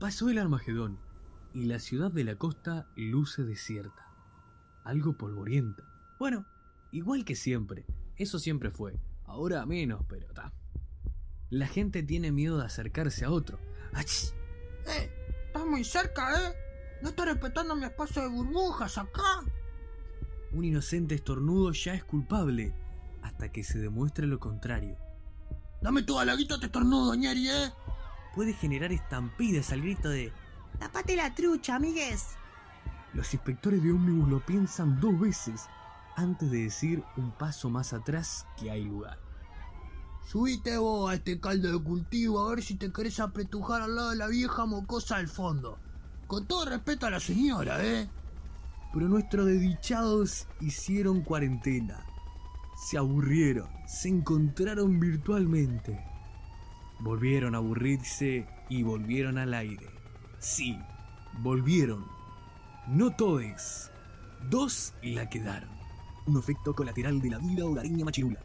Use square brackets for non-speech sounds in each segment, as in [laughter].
Pasó el Armagedón y la ciudad de la costa luce desierta, algo polvorienta. Bueno, igual que siempre, eso siempre fue, ahora menos, pero está. La gente tiene miedo de acercarse a otro. ¡Ach! ¡Eh! Estás muy cerca, ¿eh? No estás respetando mi espacio de burbujas acá. Un inocente estornudo ya es culpable, hasta que se demuestre lo contrario. Dame toda la guita de estornudo, ñeri, ¿eh? Puede generar estampidas al grito de Tapate la trucha, amigues. Los inspectores de ómnibus lo piensan dos veces antes de decir un paso más atrás que hay lugar. Subite vos a este caldo de cultivo a ver si te querés apretujar al lado de la vieja mocosa del fondo. Con todo respeto a la señora, ¿eh? Pero nuestros desdichados hicieron cuarentena. Se aburrieron, se encontraron virtualmente. Volvieron a aburrirse y volvieron al aire. Sí, volvieron. No todos. Dos la quedaron. Un efecto colateral de la vida hogareña machirula.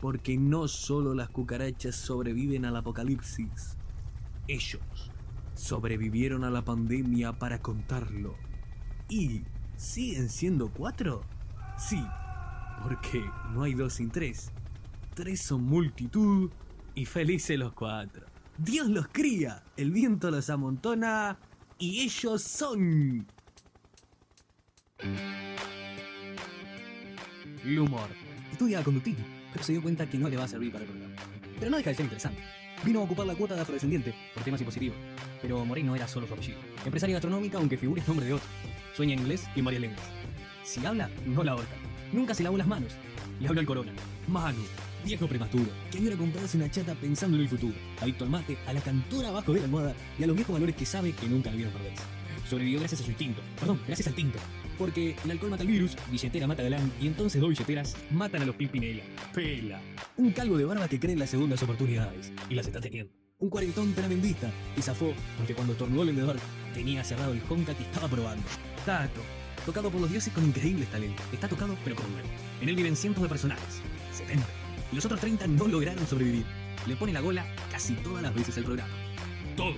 Porque no solo las cucarachas sobreviven al apocalipsis. Ellos sobrevivieron a la pandemia para contarlo. ¿Y siguen siendo cuatro? Sí, porque no hay dos sin tres. Tres son multitud y felices los cuatro. Dios los cría, el viento los amontona y ellos son... El humor. Estudia conductivo, pero se dio cuenta que no le va a servir para el programa. Pero no deja de ser interesante. Vino a ocupar la cuota de afrodescendiente por temas impositivos. Pero Moreno era solo su apellido. Empresaria gastronómica, aunque figure el nombre de otro. Sueña en inglés y en varias lenguas. Si habla, no la ahorca. Nunca se lavó las manos. Le habló al corona. Manu, viejo prematuro, que hubiera comprarse una chata pensando en el futuro. Adicto al mate, a la cantora abajo de la almohada y a los viejos valores que sabe que nunca debieron perderse. Sobrevivió gracias a su instinto. Perdón, gracias al tinto. Porque el alcohol mata el virus, billetera mata galán y entonces dos billeteras matan a los pimpinela. Pela. Un calvo de barba que cree en las segundas oportunidades y las está teniendo. Un cuarentón tremendista y zafó porque cuando tornó el vendedor tenía cerrado el Honka que estaba probando. Tato, tocado por los dioses con increíbles talentos. Está tocado pero con nuevo. En él viven cientos de personajes. 70. Y los otros 30 no lograron sobrevivir. Le pone la gola casi todas las veces al programa. Todo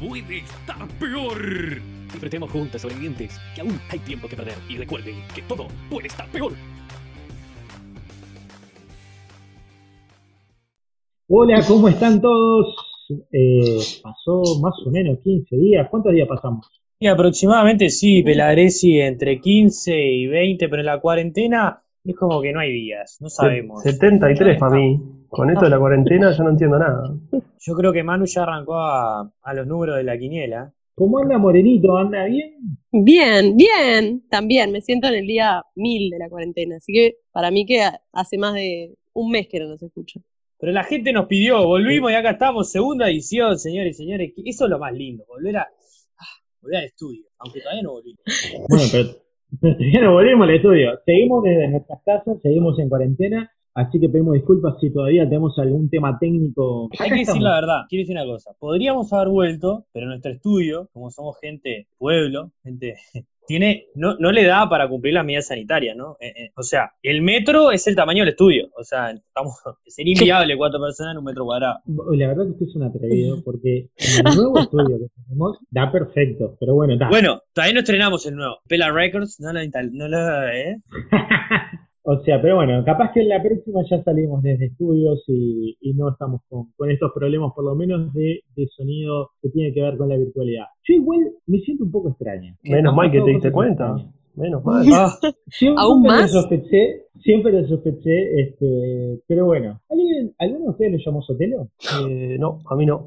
puede estar peor. Disfrutemos juntos, sobrevivientes, que aún hay tiempo que perder. Y recuerden que todo puede estar peor. Hola, ¿cómo están todos? Eh, pasó más o menos 15 días. ¿Cuántos días pasamos? Y aproximadamente sí, Pelagresi entre 15 y 20, pero en la cuarentena es como que no hay días, no sabemos. 73 para mí. Con esto de la cuarentena yo no entiendo nada. Yo creo que Manu ya arrancó a, a los números de la quiniela. ¿Cómo anda Morenito? ¿Anda bien? Bien, bien, también me siento en el día mil de la cuarentena, así que para mí que hace más de un mes que no nos escucho. Pero la gente nos pidió, volvimos y acá estamos, segunda edición, señores y señores. Eso es lo más lindo, volver a, ah, volver al estudio, aunque todavía no volvimos. Bueno, pero [laughs] todavía no volvimos al estudio. Seguimos desde nuestras casas, seguimos en cuarentena, así que pedimos disculpas si todavía tenemos algún tema técnico. Hay que decir la verdad, quiero decir una cosa. Podríamos haber vuelto, pero nuestro estudio, como somos gente pueblo, gente tiene, no, no le da para cumplir las medidas sanitarias, ¿no? Eh, eh, o sea, el metro es el tamaño del estudio. O sea, estamos, [laughs] sería inviable cuatro personas en un metro cuadrado. La verdad que usted es un atrevido, porque en el nuevo [laughs] estudio que tenemos da perfecto, pero bueno, está. Bueno, todavía no estrenamos el nuevo. Pela Records, no lo, no lo, ¿eh? [laughs] O sea, pero bueno, capaz que en la próxima ya salimos desde estudios y, y no estamos con, con estos problemas, por lo menos de, de sonido que tiene que ver con la virtualidad. Yo igual me siento un poco extraña. Menos mal que te diste cuenta. extrañas. Menos [laughs] mal. Ah, Siempre ¿Aún lo más? sospeché, siempre lo sospeché, este, pero bueno. ¿Alguien, ¿Alguno de ustedes lo llamó Sotelo? Eh, no, a mí no.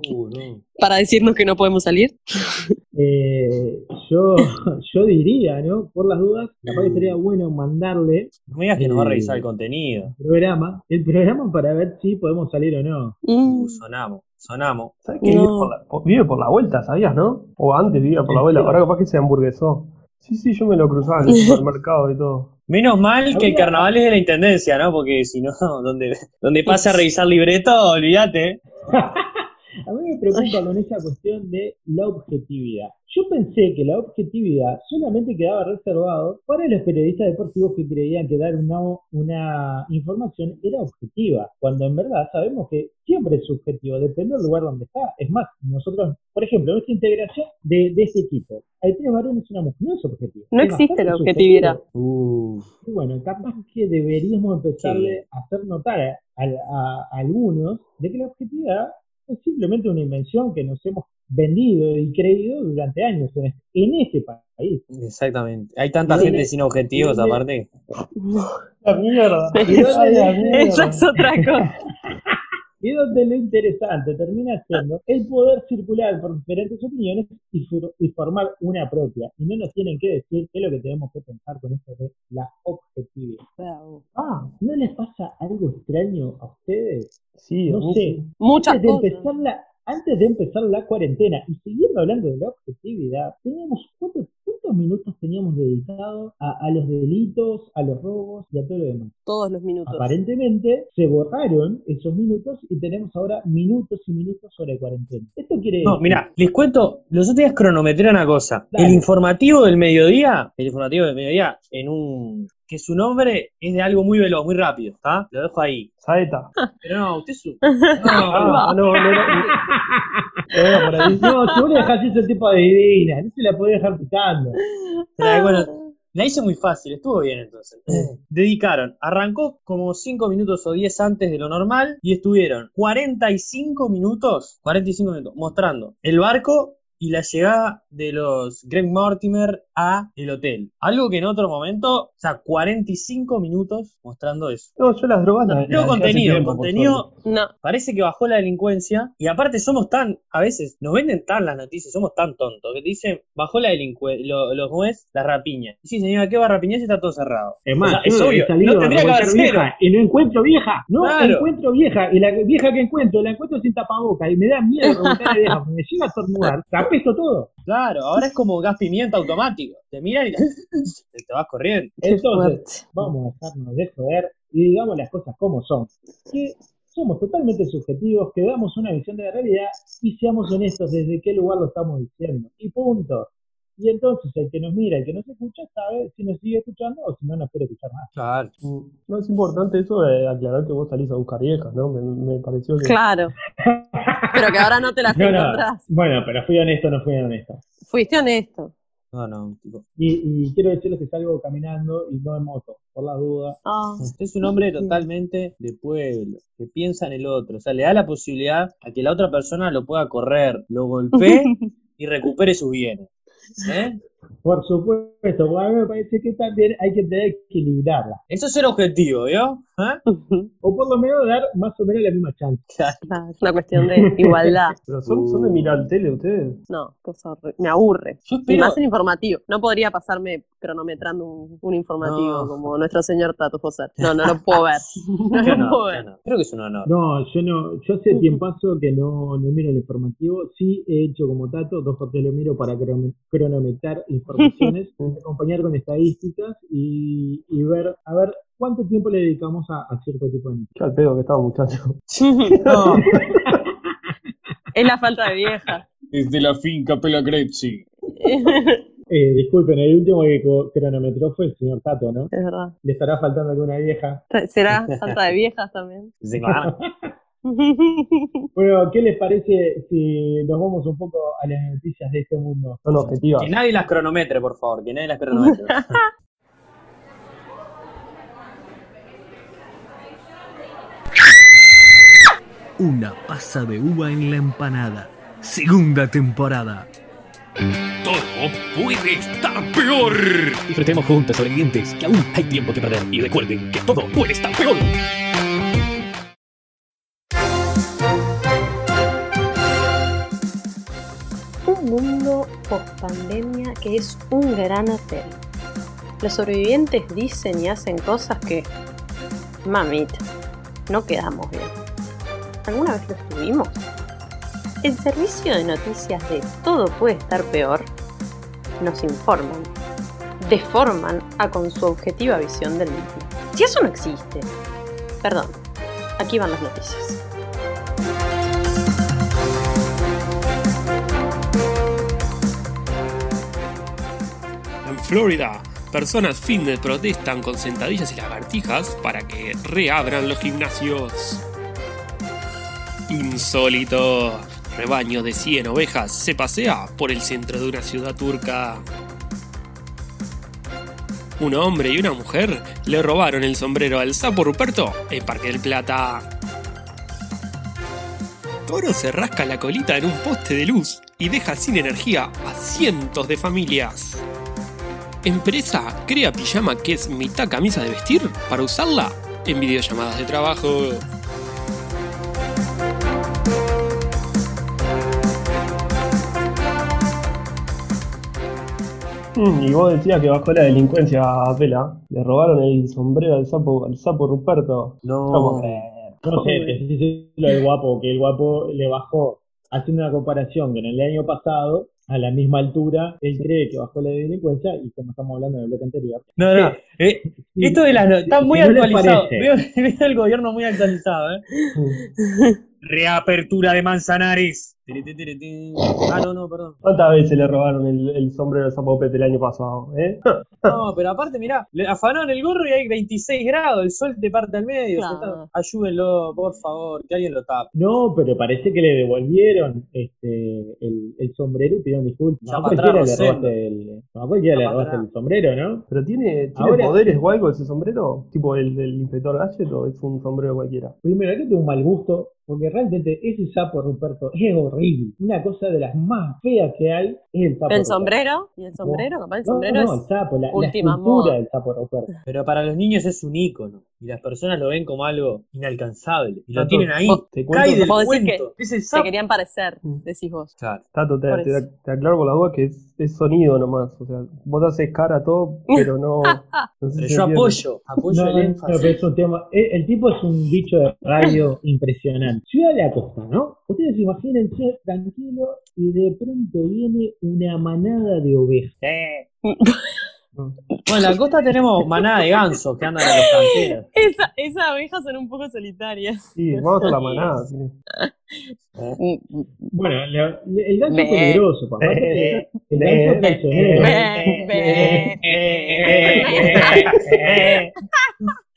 Para decirnos que no podemos salir. [laughs] Eh, yo, [laughs] yo diría, ¿no? Por las dudas, capaz que sería bueno mandarle no me digas que nos va a revisar el contenido. el programa, el programa para ver si podemos salir o no. Mm, Uh, sonamos, sonamos. ¿Sabes que No. vive, por la, vive por la vuelta, sabías, no? O antes vivía por la vuelta, ahora capaz que se hamburguesó. Sí, sí, yo me lo cruzaba en el [laughs] supermercado y todo. Menos mal que el carnaval es de la intendencia, ¿no? Porque si no, [laughs] donde, donde pase a revisar libreto, olvídate. [laughs] A mí me preocupa con esa cuestión de la objetividad. Yo pensé que la objetividad solamente quedaba reservado para los periodistas deportivos que creían que dar una, una información era objetiva, cuando en verdad sabemos que siempre es subjetivo, depende del lugar donde está. Es más, nosotros, por ejemplo, nuestra integración de, de este equipo, hay tres varones y una mujer, no es objetivo. No Es existe la objetividad. Uh, y bueno, capaz que deberíamos empezarle a hacer notar a, a- a algunos de que la objetividad es simplemente una invención que nos hemos vendido y creído durante años en este, en este país. exactamente. Hay tanta Y gente sin objetivos, aparte. La mierda. ¿Y dónde- Ay, la mierda. Esa es otra cosa. [laughs] Y donde lo interesante termina siendo el poder circular por diferentes opiniones y, y formar una propia. Y no nos tienen que decir qué es lo que tenemos que pensar con esto de la objetividad. Bravo. Ah, ¿No les pasa algo extraño a ustedes? sí, No sé. Muchas antes de cosas. empezar la antes de empezar la cuarentena y siguiendo hablando de la objetividad, teníamos cuántos, cuántos minutos teníamos dedicados a, a los delitos, a los robos y a todo lo demás. Todos los minutos. Aparentemente se borraron esos minutos y tenemos ahora minutos y minutos sobre cuarentena. Esto quiere No, decir- mira, les cuento, los otros días cronometré una cosa. Dale. El informativo del mediodía, el informativo del mediodía, en un. que su nombre es de algo muy veloz, muy rápido, ¿está? Lo dejo ahí. Saeta. Pero no, usted. Ah, no, no, no. No. No, si vos le dejás ese tipo de divina, no se la podés dejar picando. Pero, bueno, la hice muy fácil, estuvo bien entonces. Dedicaron, arrancó como 5 minutos o 10 antes de lo normal y estuvieron 45 minutos, 45 minutos mostrando el barco y la llegada de los Greg Mortimer a el hotel. Algo que en otro momento, o sea, 45 minutos mostrando eso. No, yo las drogas las- Tengo las contenido, tiempo, contenido No. Parece que bajó la delincuencia y aparte somos tan, a veces nos venden tan las noticias, somos tan tontos que te dicen, bajó la delincuencia, lo, los jueces, la rapiña. Y sí, señora, ¿qué va a rapiñar si está todo cerrado? Es más, O sea, yo es obvio, salido no tendría que haber vieja y no encuentro vieja. No Claro. encuentro vieja. Y la vieja que encuentro, la encuentro sin tapaboca. Y me da miedo a la vieja, me llega a estornudar. [laughs] Apesto todo. Claro, ahora es como gas pimienta automático. Te miran y [laughs] te vas corriendo. Entonces, vamos a dejarnos de joder y digamos las cosas como son. Que somos totalmente subjetivos, que damos una visión de la realidad y seamos honestos desde qué lugar lo estamos diciendo. Y punto. Y entonces el que nos mira, el que nos escucha, sabe si nos sigue escuchando o si no nos quiere escuchar más. Claro. Mm, No es importante eso de aclarar que vos salís a buscar viejas, ¿no? Me, me pareció que. Claro. [laughs] Pero que ahora no te las [laughs] No, no. encontrás. Bueno, pero fui honesto, no fui honesto. Fuiste honesto. No, no, tipo. Y, y quiero decirles que salgo caminando y no en moto, por la duda. Ah, Usted es un hombre totalmente de pueblo, que piensa en el otro. O sea, le da la posibilidad a que la otra persona lo pueda correr, lo golpee [laughs] y recupere sus bienes. ¿Eh? Por supuesto, porque a mí me parece que también hay que tener que equilibrarla. Eso es ser objetivo, ¿vio? ¿Eh? [laughs] O por lo menos dar más o menos la misma chance. claro, es una cuestión de igualdad. [laughs] Pero son, son de mirar tele ustedes. No, cosa me aburre. Yo Y espero. más en informativo. No podría pasarme cronometrando un, un informativo No. como nuestro señor Tato Fossat. No, no lo [laughs] puedo ver. No lo no, puedo ver. no. Creo que es un honor. No, yo no, yo hace tiempazo que no, no miro el informativo. Sí he hecho como Tato, dos por tres lo miro para crono- cronometrar informaciones, acompañar con estadísticas y, y ver, a ver cuánto tiempo le dedicamos a, a cierto tipo de. Qué al pedo que estaba, muchacho. [laughs] No, [laughs] es la falta de vieja. desde la finca Pelacrezzi. [laughs] Eh, disculpen, el último que cronometró fue el señor Tato, ¿no? Es verdad. Le estará faltando alguna vieja. ¿Será falta de viejas también? Bueno, ¿qué les parece si nos vamos un poco a las noticias de este mundo? Son objetivas. Que nadie las cronometre, por favor, que nadie las cronometre. Una pasa de uva en la empanada. Segunda temporada. Todo puede estar peor. Disfrutemos juntos, sobrevivientes, que aún hay tiempo que perder. Y recuerden que todo puede estar peor. Un mundo post-pandemia que es un gran hotel. Los sobrevivientes dicen y hacen cosas que, mamita, no quedamos bien alguna vez lo estuvimos. El servicio de noticias de Todo puede estar peor nos informan, deforman a con su objetiva visión del mismo. Si eso no existe, perdón, aquí van las noticias. En Florida, personas fitness protestan con sentadillas y lagartijas para que reabran los gimnasios. Insólito. Rebaño de 100 ovejas se pasea por el centro de una ciudad turca. Un hombre y una mujer le robaron el sombrero al sapo Ruperto en Parque del Plata. Toro se rasca la colita en un poste de luz y deja sin energía a cientos de familias. Empresa crea pijama que es mitad camisa de vestir para usarla en videollamadas de trabajo. Y vos decías que bajó la delincuencia a Pela. Le robaron el sombrero al sapo, al sapo Ruperto. No. No, No sé, te estoy diciendo lo del guapo, que el guapo le bajó, haciendo una comparación con el año pasado, a la misma altura, él cree que bajó la delincuencia y como estamos hablando del bloque anterior. No, no. eh, Sí, esto de las no- está muy si no actualizado. Veo, [laughs] veo el gobierno muy actualizado, ¿eh? Reapertura de Manzanares. Ah, no, no, perdón. ¿Cuántas veces le robaron el, el sombrero al sapo Pepe el año pasado? ¿eh? [laughs] No, pero aparte, mirá, le afanaron el gorro y hay 26 grados, el sol te parte al medio. Está- Ayúdenlo, por favor, que alguien lo tape. No, pero parece que le devolvieron este, el, el sombrero y pidieron disculpas. No a cualquiera le robaste el, no cualquiera le robaste el sombrero, ¿no? ¿Pero tiene, tiene Ahora- poderes o algo ese sombrero? ¿Tipo el del inspector Gadget o es un sombrero cualquiera? Primero, que un mal gusto, porque realmente ese sapo Ruperto es horrible. Una cosa de las más feas que hay es el sapo El Ruperto. sombrero, y el sombrero, capaz el No, sombrero no, el es sapo, la, la última escultura moda. del sapo Ruperto. Pero para los niños es un ícono. Y las personas lo ven como algo inalcanzable. Y lo Tato, tienen ahí. te cuento- Cae del Vos decís cuento. Es el se querían parecer, Mm. decís vos. Claro. Tato, te, aclaro por la duda que es, es sonido nomás. O sea, vos haces cara a todo, pero no. [laughs] no sé Pero si yo apoyo, apoyo No, el no, énfasis. pero es un tema. El, el tipo es un bicho de radio impresionante. Ciudad de la costa, ¿no? Ustedes imagínense tranquilo y de pronto viene una manada de ovejas. Eh. Bueno, en la costa tenemos manada de gansos que andan en los canteros. Esa, esas abejas son un poco solitarias. Sí, vamos a la manada. sí. Mm, Bueno, la- la- el ganso es peligroso, papá. El ganso es.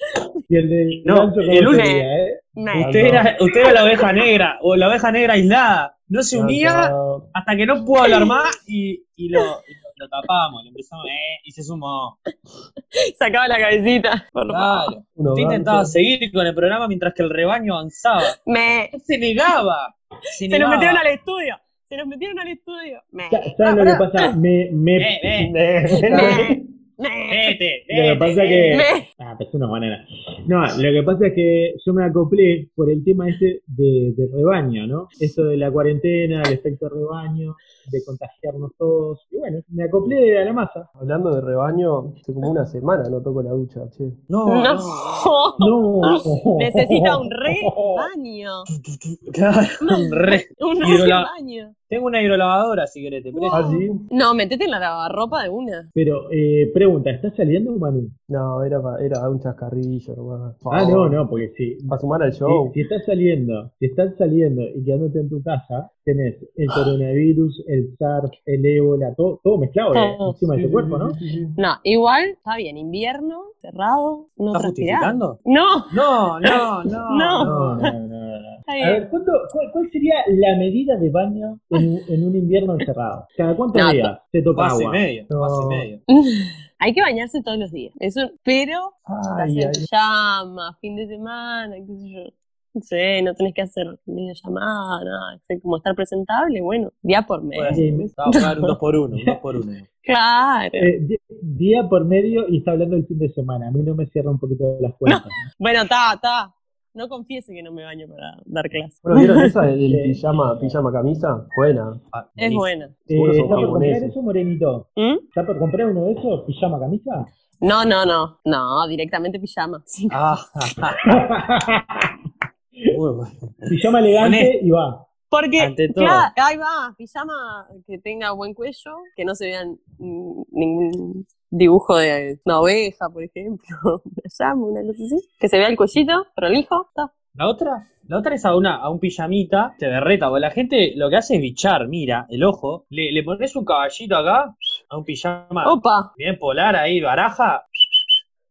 [laughs] Y el del No, ganso, ¿cómo el sería, eh? Usted era, usted era la oveja negra, o la oveja negra aislada. No se unía No, hasta que no pudo hablar más y, y lo, y lo, lo tapamos, le empezamos, eh, y se sumó. Sacaba la cabecita. Por. Claro. Usted intentaba seguir con el programa mientras que el rebaño avanzaba. Me. Se negaba. Se, Se nos metieron al estudio. Se nos metieron al estudio. Me. Sa- ¿Saben lo que pasa? Me, me, Eh, [laughs] eh, Me. Me. Vete, Lo que pasa que. Ah, pues una banana. No, lo que pasa es que yo me acoplé por el tema ese de, de rebaño, ¿no? Eso de la cuarentena, el efecto rebaño, de contagiarnos todos. Y bueno, me acoplé a la masa. Hablando de rebaño, hace como una semana no toco la ducha, che. No, No. no. [laughs] No. Necesita un re baño. [laughs] Claro, un re. Un re Hidrola- baño. Tengo una hidrolavadora si querés, te presto. ¿Ah, sí? No, metete en la lavarropa de una. Pero, eh, pregunta, ¿estás saliendo, Manu? No, era, pa- era un chascarrillo nomás. Ah, no, no, porque sí. Para sumar al show. si estás saliendo, si estás saliendo y quedándote en tu casa, tenés el coronavirus, el SARS, el ébola, todo, todo mezclado eh, Todo. encima de tu cuerpo, ¿no? sí, sí. No, igual, está bien, invierno, cerrado, no ¿Estás transpirar. justificando? No, No, no, no. No. No, no, no, no. A ver, ¿cuánto- cuál, cuál sería la medida de baño en, un- en un invierno encerrado? ¿Cada cuántos No, días se toca y agua? medio, No. vaso y medio. [laughs] Hay que bañarse todos los días. Eso, pero Ay, hacer ay. llama, fin de semana, qué sé yo. No sé, no tenés que hacer videollamada, nada. Como estar presentable, bueno, día por medio. Bueno, a pagar un 2 por 1 un 2 por 1 [laughs] Claro. Eh, día por medio y está hablando del fin de semana. A mí no me cierra un poquito las cuentas. [laughs] Bueno, está, está. No confiese que no me baño para dar clase. Bueno, ¿vieron esa del [laughs] pijama, pijama camisa? Buena. Es buena. Eh, ¿Está por comprar eso, Morenito? ¿Mm? ¿Está por comprar uno de esos? ¿Pijama camisa? No, no, no. No, directamente pijama. Sí. Ah, [laughs] bueno. Pijama elegante y va. Porque, claro, ahí va, pijama que tenga buen cuello, que no se vean mm, ningún dibujo de una oveja, por ejemplo, [laughs] una llama, una cosa así. Que se vea el cuellito, prolijo, está. La otra, la otra es a una, a un pijamita, te berreta, porque la gente lo que hace es bichar, mira, el ojo, le, le pones un caballito acá, a un pijama Opa, bien polar ahí, baraja,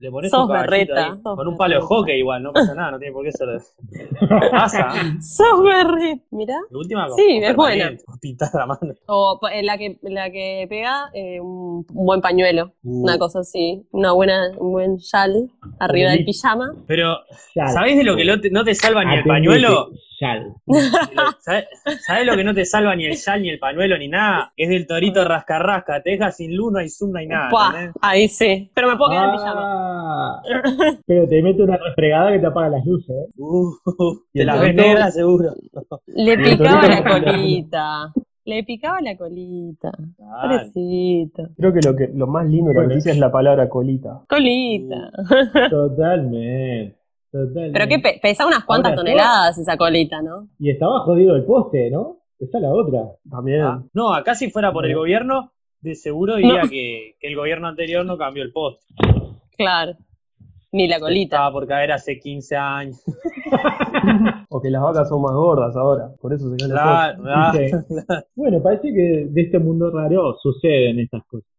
le pones Sos un berreta, ahí, sos con un palo de berreta. hockey igual, no pasa nada, no tiene por qué ser. [laughs] Pasa. sos berret. Mirá. De última, con- Sí, con es buena. la mano. O la que, la que pega eh, un, un buen pañuelo, Uh. una cosa así, una buena, un buen chal arriba del pijama. Pero. ¿sabés de lo que lo te- no te salva ni el pañuelo? ¿Sabés, [laughs] sabés lo que no te salva ni el yal, ni el pañuelo, ni nada? Es del torito rascarrasca, te deja sin luz, no hay zoom, no hay nada. Ahí sí. Pero me puedo quedar en pijama. Ah, [laughs] pero te mete una refregada que te apaga las luces, ¿eh? Uh, Y te las ves negras, seguro. Le picaba la colita. Le picaba la colita. Ah, Pobrecito. Creo que lo, que lo más lindo de la noticia es la palabra colita. Colita. [laughs] Totalmente. Totalmente. Pero que pe- pesa unas cuantas Ahora, toneladas esa colita, ¿no? Y estaba jodido el poste, ¿no? Esa es la otra. También. ah. No, acá si fuera por el No. gobierno, de seguro diría que, que el gobierno anterior no cambió el post. Claro. Ni la colita. Estaba por caer hace 15 años. [laughs] O que las vacas son más gordas ahora. Por eso se caen las. Claro, ah, Sí. Bueno, parece que de este mundo raro suceden estas cosas.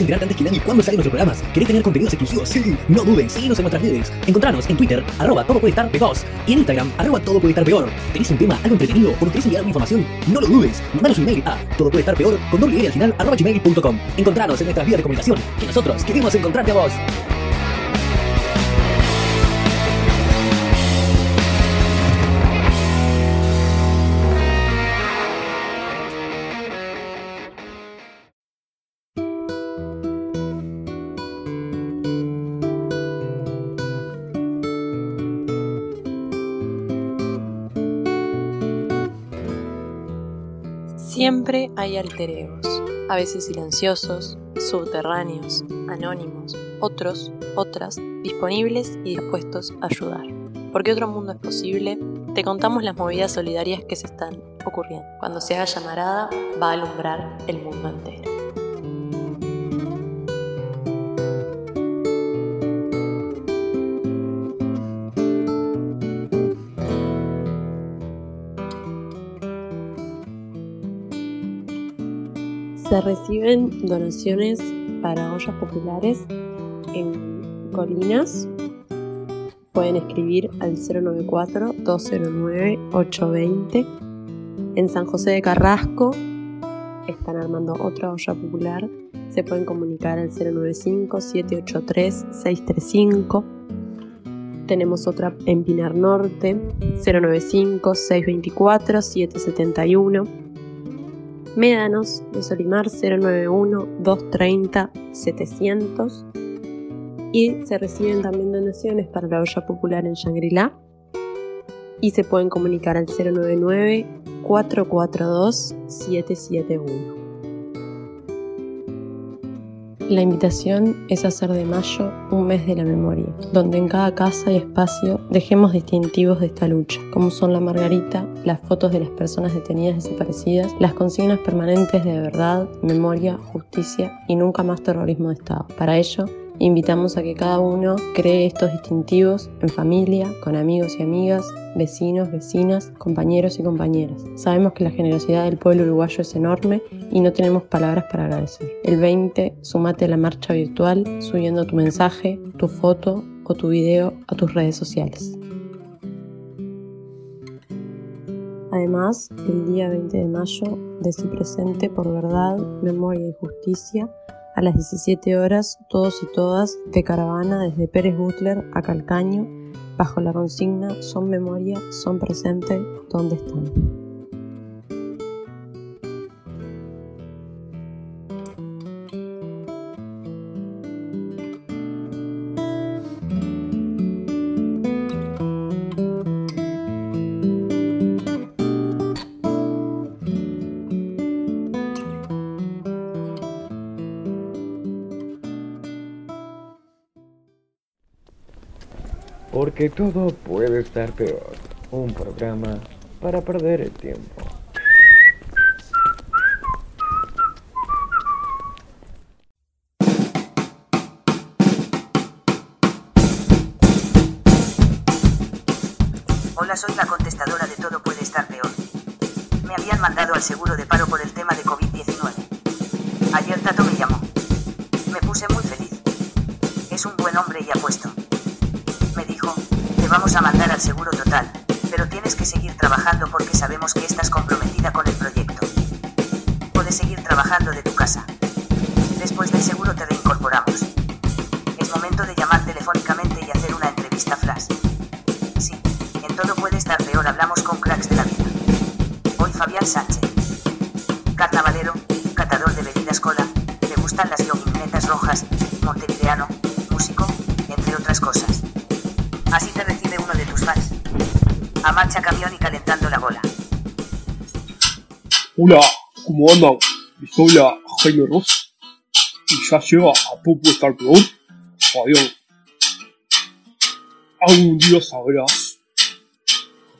¿Querés enterarte antes que nadie cuándo salen nuestros programas? ¿Querés tener contenidos exclusivos? Sí, no dudes, síguenos en nuestras redes. Encontranos en Twitter, arroba todo puede estar y en Instagram, arroba todo puede estar peor. ¿Tenés un tema, algo entretenido o querés enviar alguna información? No lo dudes, mandanos un email a todo puede estar peor con doble E al final, arroba gmail.com. Encontranos en nuestras vías de comunicación, que nosotros queremos encontrarte a vos. Siempre hay alter egos, a veces silenciosos, subterráneos, anónimos, otros, otras, disponibles y dispuestos a ayudar. Porque otro mundo es posible, te contamos las movidas solidarias que se están ocurriendo. Cuando se haga llamarada, va a alumbrar el mundo entero. Se reciben donaciones para ollas populares en Colinas. Pueden escribir al 094-209-820. En San José de Carrasco están armando otra olla popular. Se pueden comunicar al 095-783-635. Tenemos otra en Pinar Norte, 095-624-771. Médanos de Solimar 091-230-700 y se reciben también donaciones para la olla popular en Shangri-La y se pueden comunicar al 099-442-771. La invitación es hacer de mayo un mes de la memoria, donde en cada casa y espacio dejemos distintivos de esta lucha, como son la margarita, las fotos de las personas detenidas desaparecidas, las consignas permanentes de verdad, memoria, justicia y nunca más terrorismo de Estado. Para ello, invitamos a que cada uno cree estos distintivos en familia, con amigos y amigas, vecinos, vecinas, compañeros y compañeras. Sabemos que la generosidad del pueblo uruguayo es enorme y no tenemos palabras para agradecer. El 20, sumate a la marcha virtual subiendo tu mensaje, tu foto o tu video a tus redes sociales. Además, el día 20 de mayo, de presente por verdad, memoria y justicia, a las 17 horas, todos y todas de caravana desde Pérez Butler a Calcaño, bajo la consigna Son memoria, son presente, ¿dónde están? Porque todo puede estar peor. Un programa para perder el tiempo. Hola, ¿cómo andan? Les habla Jaime Ross. Y ya llega a poco estar peor. Fabián. Algún día sabrás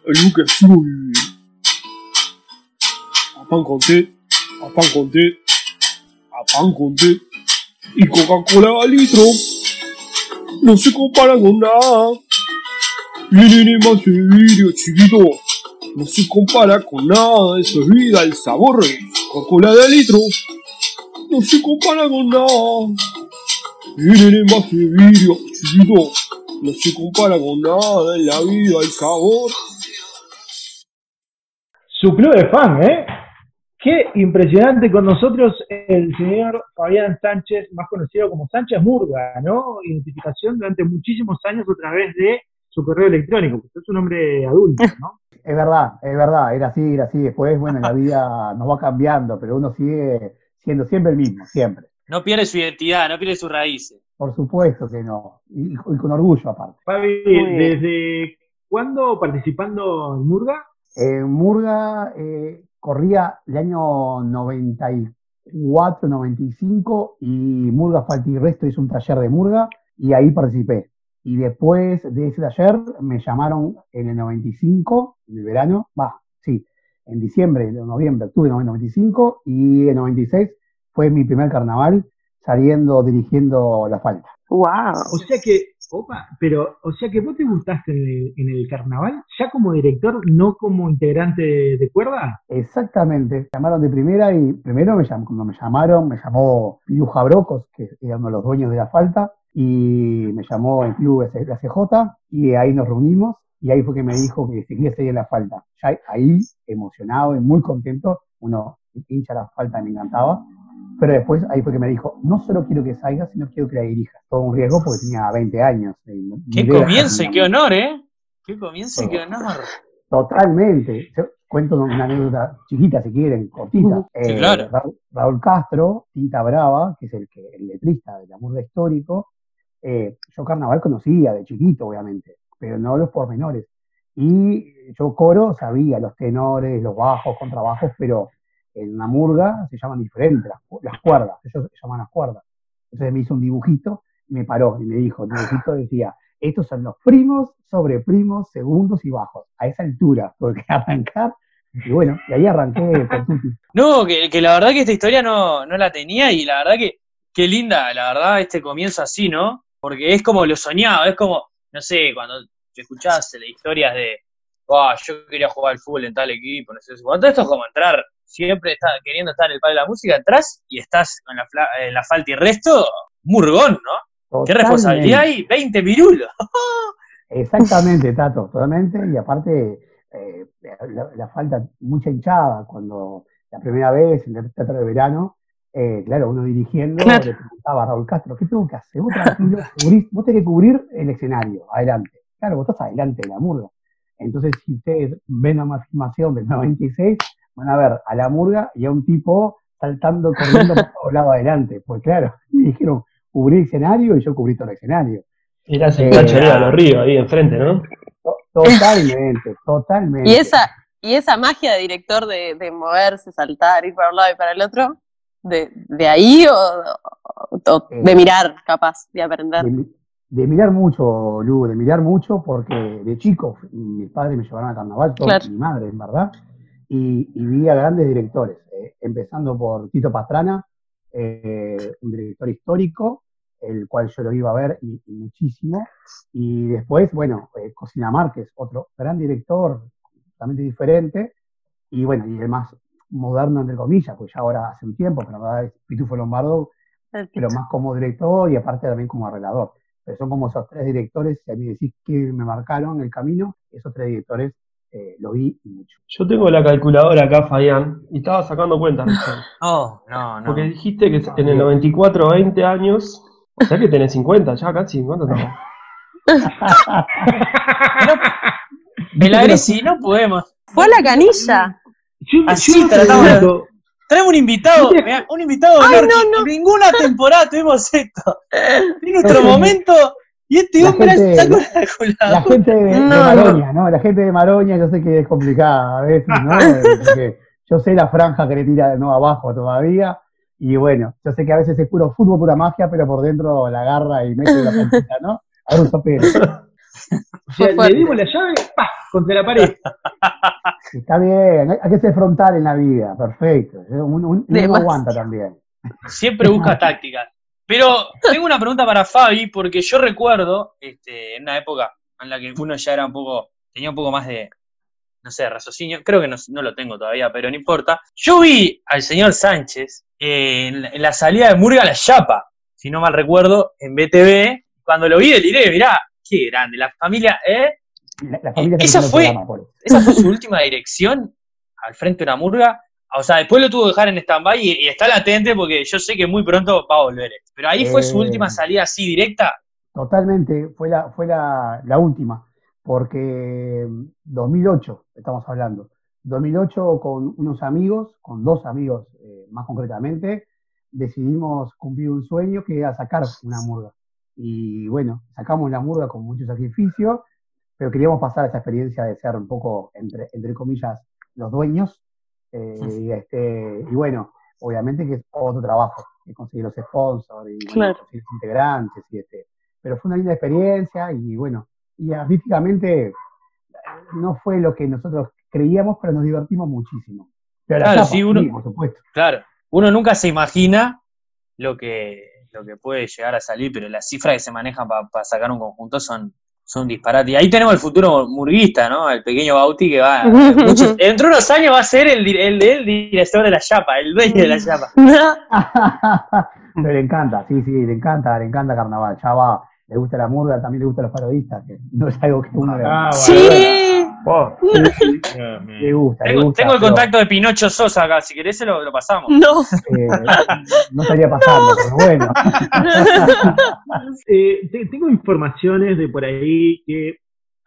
el que soy. A pan con té, a pan con té, a pan con té. Y Coca-Cola al litro. No se compara con nada. Viene más de vidrio chiquito. No se compara con nada, eso es vida, el sabor es Coca-Cola de litro. No se compara con nada. Viene más de vidrio chiquito. No se compara con nada en la vida, el sabor. Su club de fan, ¿eh? Qué impresionante con nosotros el señor Fabián Sánchez, más conocido como Sánchez Murga, ¿no? Identificación durante muchísimos años a través de su correo electrónico, porque es un hombre adulto, ¿no? Es verdad, es verdad, era así, era así. Después, bueno, la vida [laughs] nos va cambiando, pero uno sigue siendo siempre el mismo, siempre. No pierde su identidad, no pierde sus raíces. Por supuesto que no, y, y con orgullo aparte. Fabi. ¿desde cuándo participando en Murga? En Murga eh, corría el año 94, 95 y Murga Falta y Resto hizo un taller de Murga y ahí participé. Y después de ese taller me llamaron en el 95, en el verano, va, sí, en diciembre, en noviembre, octubre del 95 y en 96 fue mi primer carnaval saliendo, dirigiendo la falta. ¡Wow! O sea que, opa, pero, o sea que vos te gustaste en el, en el carnaval, ya como director, no como integrante de, de cuerda. Exactamente, me llamaron de primera y primero me llam- cuando me llamaron, me llamó Piruja Brocos, que era uno de los dueños de la falta, y me llamó el club SJ, y ahí nos reunimos, y ahí fue que me dijo que se quería seguir la falta. Ya ahí, emocionado y muy contento, uno hincha la falta, me encantaba, pero después ahí fue que me dijo, no solo quiero que salgas, sino quiero que la dirijas. Todo un riesgo porque tenía 20 años. no- Qué comienzo y qué honor, ¿eh? Qué comienzo y qué honor. Totalmente. Yo cuento una anécdota chiquita, si quieren, cortita. Sí, Eh, claro. Raúl, Raúl Castro, Tinta Brava, que es el, que, el letrista del Amor Histórico, eh, yo carnaval conocía de chiquito, obviamente, pero no los pormenores. Y yo coro sabía los tenores, los bajos, contrabajos, pero en una murga se llaman diferentes las, las cuerdas, ellos se llaman las cuerdas. Entonces me hizo un dibujito y me paró y me dijo, el dibujito decía, estos son los primos, sobre primos, segundos y bajos, a esa altura, porque [laughs] arrancar, y bueno, y ahí arranqué. No, que, que la verdad que esta historia no, no la tenía y la verdad que qué linda, la verdad, este comienzo así, ¿no? Porque es como lo soñado, es como, no sé, cuando te escuchás las historias de, "Ah, yo quería jugar al fútbol en tal equipo, no sé cuánto, esto es como entrar, siempre está queriendo estar en el palo de la música, entras y estás en la, en la falta y resto, murgón, ¿no? ¿Qué responsabilidad hay? 20 pirulos. [laughs] Exactamente, Tato, totalmente. Y aparte, eh, la, la falta mucha hinchada cuando la primera vez en el teatro de verano, eh, claro, uno dirigiendo, Claro. le preguntaba a Raúl Castro, ¿qué tengo que hacer? Vos tranquilo, cubrís- [laughs] vos tenés que cubrir el escenario, adelante. Claro, vos estás adelante de la murga. Entonces, si ustedes ven la filmación del 96, van a ver a la murga y a un tipo saltando, corriendo por todos lados adelante. Pues claro, [laughs] me dijeron, cubrí el escenario y yo cubrí todo el escenario. Eras el Eh, de los ríos ahí enfrente, ¿no? To- Totalmente, [laughs] totalmente. Y esa, y esa magia de director de, de moverse, saltar, ir para un lado y para el otro, de, de ahí o, o de mirar, capaz, de aprender. De, mi- de mirar mucho, Lu, de mirar mucho, porque de chico mis padres me llevaron a carnaval, todo, Claro. mi madre, en verdad, y, y vi a grandes directores, eh, empezando por Tito Pastrana, eh, un director histórico, el cual yo lo iba a ver y, y muchísimo, y después, bueno, eh, Cocina Márquez, otro gran director, totalmente diferente, y bueno, y el más moderno, entre comillas, pues ya ahora hace un tiempo, pero la verdad es Pitufo Lombardo, pero más como director y aparte también como arreglador. Pero son como esos tres directores, si a mí decís que me marcaron el camino, esos tres directores eh, lo vi mucho. Yo tengo la calculadora acá, Fabián, y estaba sacando cuentas. recién. No, [laughs] no, no. Porque dijiste que en el 94, 20 años, o sea que tenés 50 ya, casi, ¿cuánto estamos? Melagre, si no podemos. Fue a la canilla. Así yo tratamos de. Traemos un invitado, mirá, un invitado de Ay, no, no. Ninguna temporada tuvimos esto. En nuestro No, no. momento, y este La hombre gente- sacó la La gente de, de No, Maroña, ¿no? La gente de Maroña yo sé que es complicada a veces, ¿no? [laughs] Porque yo sé la franja que le tira de nuevo abajo todavía. Y bueno, yo sé que a veces es puro fútbol, pura magia, pero por dentro la agarra y mete la puntita, ¿no? A Russo Pérez. [laughs] [laughs] Le dimos la llave, ¡pah! contra la pared. [laughs] Está bien, hay, que ser frontal en la vida, perfecto. Un- un- uno aguanta también. Siempre busca [laughs] tácticas. Pero tengo una pregunta para Fabi, porque yo recuerdo, este, en una época en la que uno ya era un poco, tenía un poco más de, no sé, raciocinio, creo que no, no lo tengo todavía, pero no importa. Yo vi al señor Sánchez eh, en, la, en la salida de Murga a la Chapa, si no mal recuerdo, en BTV. Cuando lo vi, deliré, mirá, qué grande, la familia, ¿eh? La, la familia Esa fue- programa. Esa fue su [laughs] última dirección al frente de una murga. O sea, después lo tuvo que dejar en stand-by y, y está latente porque yo sé que muy pronto va a volver. Pero ahí fue su Eh. última salida así directa. Totalmente, fue la, fue la, la última, porque 2008, estamos hablando, 2008 con unos amigos, con dos amigos eh, más concretamente, decidimos cumplir un sueño que era sacar una murga. Y bueno, sacamos la murga con mucho sacrificio, pero queríamos pasar esa experiencia de ser un poco, entre, entre comillas, los dueños. eh, y, este, y bueno, obviamente que es otro trabajo, que conseguir los sponsors y Claro. conseguir los integrantes y este, pero fue una linda experiencia y bueno, y artísticamente no fue lo que nosotros creíamos, pero nos divertimos muchísimo. Pero la Claro, tapa, sí, uno- sí, por supuesto. Claro, uno nunca se imagina lo que, lo que puede llegar a salir, pero las cifras que se manejan para sacar un conjunto son, son disparates. Y ahí tenemos el futuro murguista, ¿no? El pequeño Bauti que va. [laughs] muchos- dentro de unos años va a ser el, el, el director de la chapa, el dueño de la chapa. [laughs] Pero le encanta, sí, sí, le encanta, le encanta carnaval. Ya va, le gusta la murga, también le gusta los parodistas, que no es algo que uno le, Ah, Sí. Oh, le [laughs] gusta. le Tengo, gusta, tengo el pero, contacto de Pinocho Sosa acá, si querés se lo, lo pasamos. No. eh, no estaría pasando, pero bueno. [laughs] Eh, te- tengo informaciones de por ahí que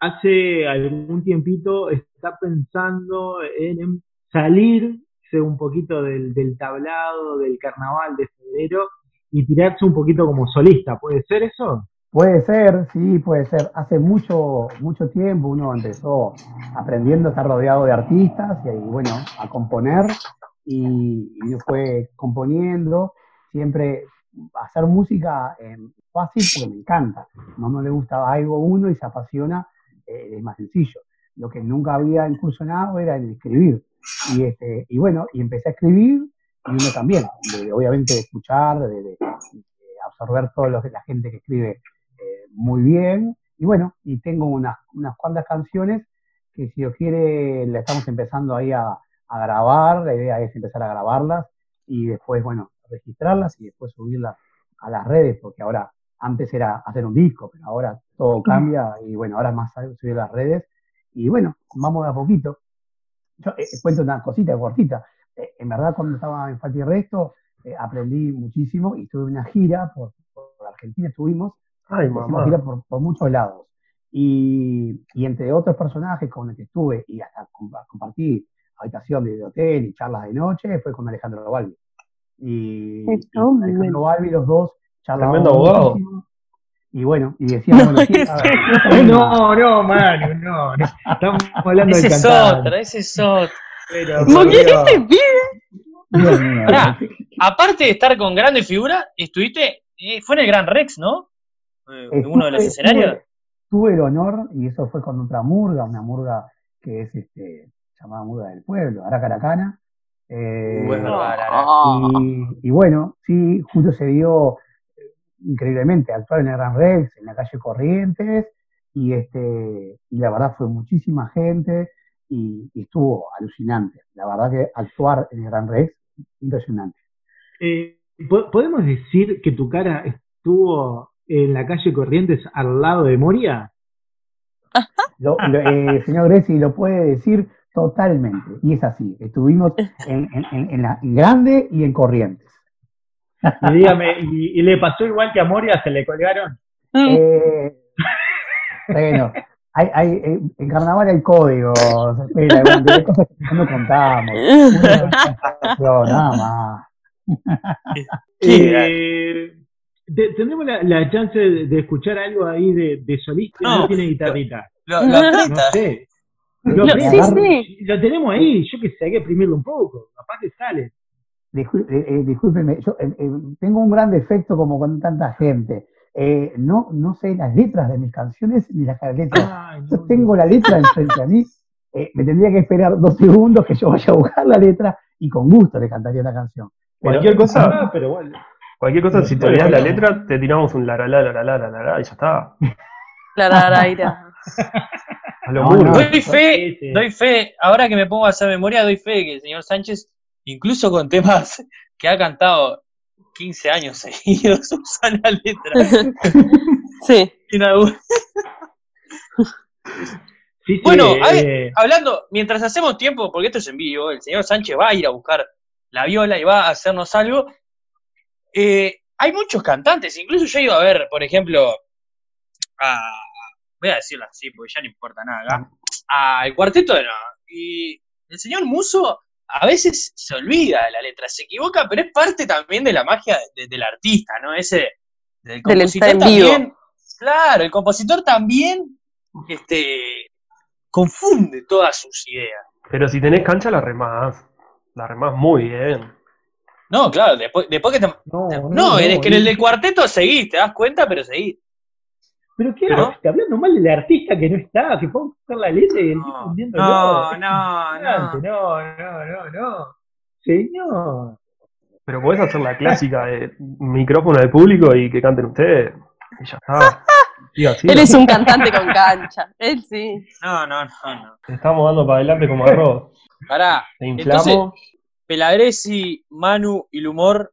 hace algún tiempito está pensando en, en salirse un poquito del, del tablado del carnaval de febrero y tirarse un poquito como solista. ¿Puede ser eso? Puede ser, sí, puede ser. Hace mucho, mucho tiempo uno empezó aprendiendo a estar rodeado de artistas y bueno, a componer y, y fue componiendo. Siempre hacer música eh, fácil porque me encanta. No, no le gusta algo uno y se apasiona, eh, es más sencillo. Lo que nunca había incursionado era en escribir. Y, este, y bueno, y empecé a escribir y uno también, de- obviamente de escuchar, de, de- de absorber que la gente que escribe muy bien. Y bueno, y tengo unas, unas cuantas canciones que si Dios quiere la estamos empezando ahí a, a grabar, la idea es empezar a grabarlas y después, bueno, registrarlas y después subirlas a las redes, porque ahora, antes era hacer un disco, pero ahora todo cambia y bueno, ahora es más subir a las redes y bueno, vamos de a poquito. Yo eh, cuento una cosita cortita. Eh, en verdad, cuando estaba en Fati Resto, eh, aprendí muchísimo y tuve una gira por, por Argentina, estuvimos Ay, mamá. gira por, por muchos lados. Y, y entre otros personajes con los que estuve y hasta compa- compartí habitación de, de hotel y charlas de noche fue con Alejandro Balbi. Y, y con Alejandro Balbi, los dos charlábamos Tremendo abogado. Y bueno, y decíamos, [laughs] bueno, sí, a ver, No, no, Manu, no, no. Estamos hablando Ese del es cantante. otro, ese es otro. Pero, ¿Cómo por que Dios. este aparte de estar con grandes figuras, estuviste, eh, fue en el Gran Rex, ¿no? Eh, en uno de los escenarios. Tuve, tuve el honor, y eso fue con otra murga, una murga que es este, llamada Murga del Pueblo, Aracaracana. Eh, Uh, verdad, la- la- y, y bueno, sí, justo se dio eh, increíblemente actuar en el Gran Rex, en la calle Corrientes, y este, y la verdad fue muchísima gente, y, y estuvo alucinante. La verdad que actuar en el Gran Rex, impresionante. Eh, ¿po- ¿Podemos decir que tu cara estuvo en la calle Corrientes al lado de Moria? Lo, lo- eh, [laughs] señor Greci lo puede decir totalmente, y es así. Estuvimos en, en- en- en la en Grande y en Corrientes. Y dígame, ¿y, y le pasó igual que a Moria? ¿Se le colgaron? Eh, bueno, hay, hay, eh, en carnaval hay códigos, espera, bueno, hay cosas que no contamos. [laughs] Una nada más. [laughs] Eh, ¿Tendremos la, la chance de, de escuchar algo ahí de, de solista? No, No, tiene guitarrita. Lo, lo aprieta. No sé. Lo, Lo- sí, sí. Lo tenemos ahí, yo que sé, hay que exprimirlo un poco. Capaz que sale. Discul- eh, eh, discúlpeme, yo eh, eh, tengo un gran defecto como con tanta gente. Eh, no, no sé las letras de mis canciones ni las letras. Ay, no, Yo tengo la letra enfrente a mí. eh, me tendría que esperar dos segundos que yo vaya a buscar la letra y con gusto le cantaría la canción. Pero- Cualquier cosa, Ah, pero bueno. Cualquier cosa, si te olvidas la letra, te tiramos un la la la la la la la y ya está. [laughs] La la la ira. [laughs] doy fe, doy fe, ahora que me pongo a hacer memoria, doy fe que el señor Sánchez, incluso con temas que ha cantado 15 años [laughs] seguidos, usa la letra. sí. Sí, bueno, sí, hay, eh, hablando, mientras hacemos tiempo, porque esto es en vivo, el señor Sánchez va a ir a buscar la viola y va a hacernos algo eh, hay muchos cantantes, incluso yo ido a ver, por ejemplo, a, voy a decirlo así porque ya no importa nada al cuarteto de no. Y el señor Muso a veces se olvida de la letra, se equivoca, pero es parte también de la magia de- del artista, ¿no? Ese, del Del compositor vivo. también. Claro, el compositor también este, confunde todas sus ideas. Pero si tenés cancha, la remás. La remás muy bien. No, claro, después, después que te... no, No, es que en el del cuarteto seguís, te das cuenta, pero seguís. Pero qué Pero- haces? hablando mal del artista que no está, que puede buscar la letra y el tipo No, hundiéndolo. no, no, impresionante. no, no, no, no. Señor. Pero podés hacer la clásica de micrófono al público y que canten ustedes. Y ya está. [laughs] Siga. Él es un cantante con cancha. Él sí. No, no, no, no. Te estamos dando para adelante como arroz. Pará, Te inflamos. Pelagresi, Manu y el humor,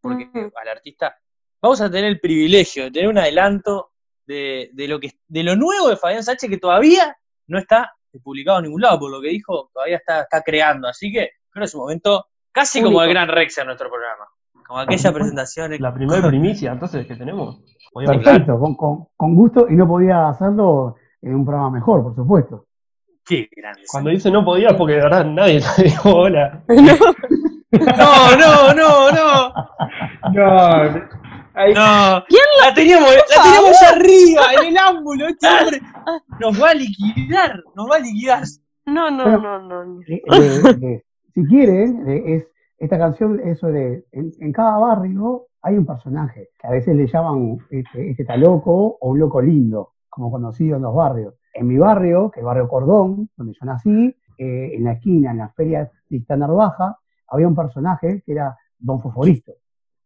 porque al artista, vamos a tener el privilegio de tener un adelanto de, de lo que de lo nuevo de Fabián Sánchez que todavía no está publicado en ningún lado, por lo que dijo, todavía está, está creando. Así que creo que es un momento casi como el Gran Rex en nuestro programa. Como aquella presentación. La primera primicia, entonces, que tenemos. Podíamos- Perfecto, con, con, con gusto y no podía hacerlo en un programa mejor, por supuesto. Qué grande. Cuando dice no podía, porque de verdad nadie te dijo hola. [laughs] [laughs] No, no, no, no. No. Ahí- No, ¿Quién la teníamos, la teníamos arriba, en el [laughs] ángulo. Este hombre nos va a liquidar, nos va a liquidar. No, no, no, no. no. Eh, eh, eh, si quieren, eh, es, esta canción, eso de, en, en cada barrio hay un personaje, que a veces le llaman, este, este está loco o un loco lindo, como conocido en los barrios. En mi barrio, que es el barrio Cordón, donde yo nací, eh, en la esquina, en la feria de Baja, había un personaje que era Don Foforito.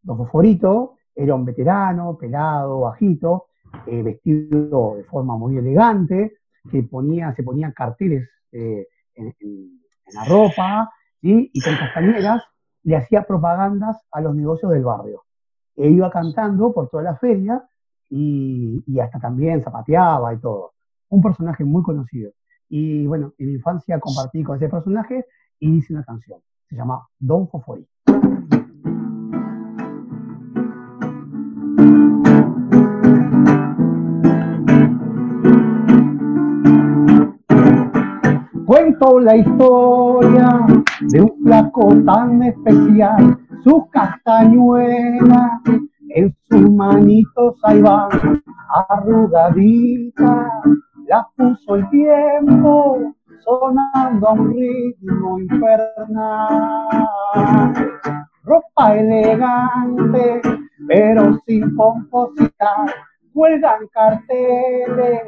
Don Foforito era un veterano, pelado, bajito, eh, vestido de forma muy elegante, que ponía, se ponía carteles eh, en, la ropa, y con castañeras le hacía propagandas a los negocios del barrio. E iba cantando por toda la feria y, y hasta también zapateaba y todo. Un personaje muy conocido. Y bueno, en mi infancia compartí con ese personaje y hice una canción. Se llama Don Fofori. Cuento la historia de un flaco tan especial, sus castañuelas en sus manitos ahí van, arrugaditas, las puso el tiempo, sonando a un ritmo infernal. Ropa elegante, pero sin pomposidad, cuelgan carteles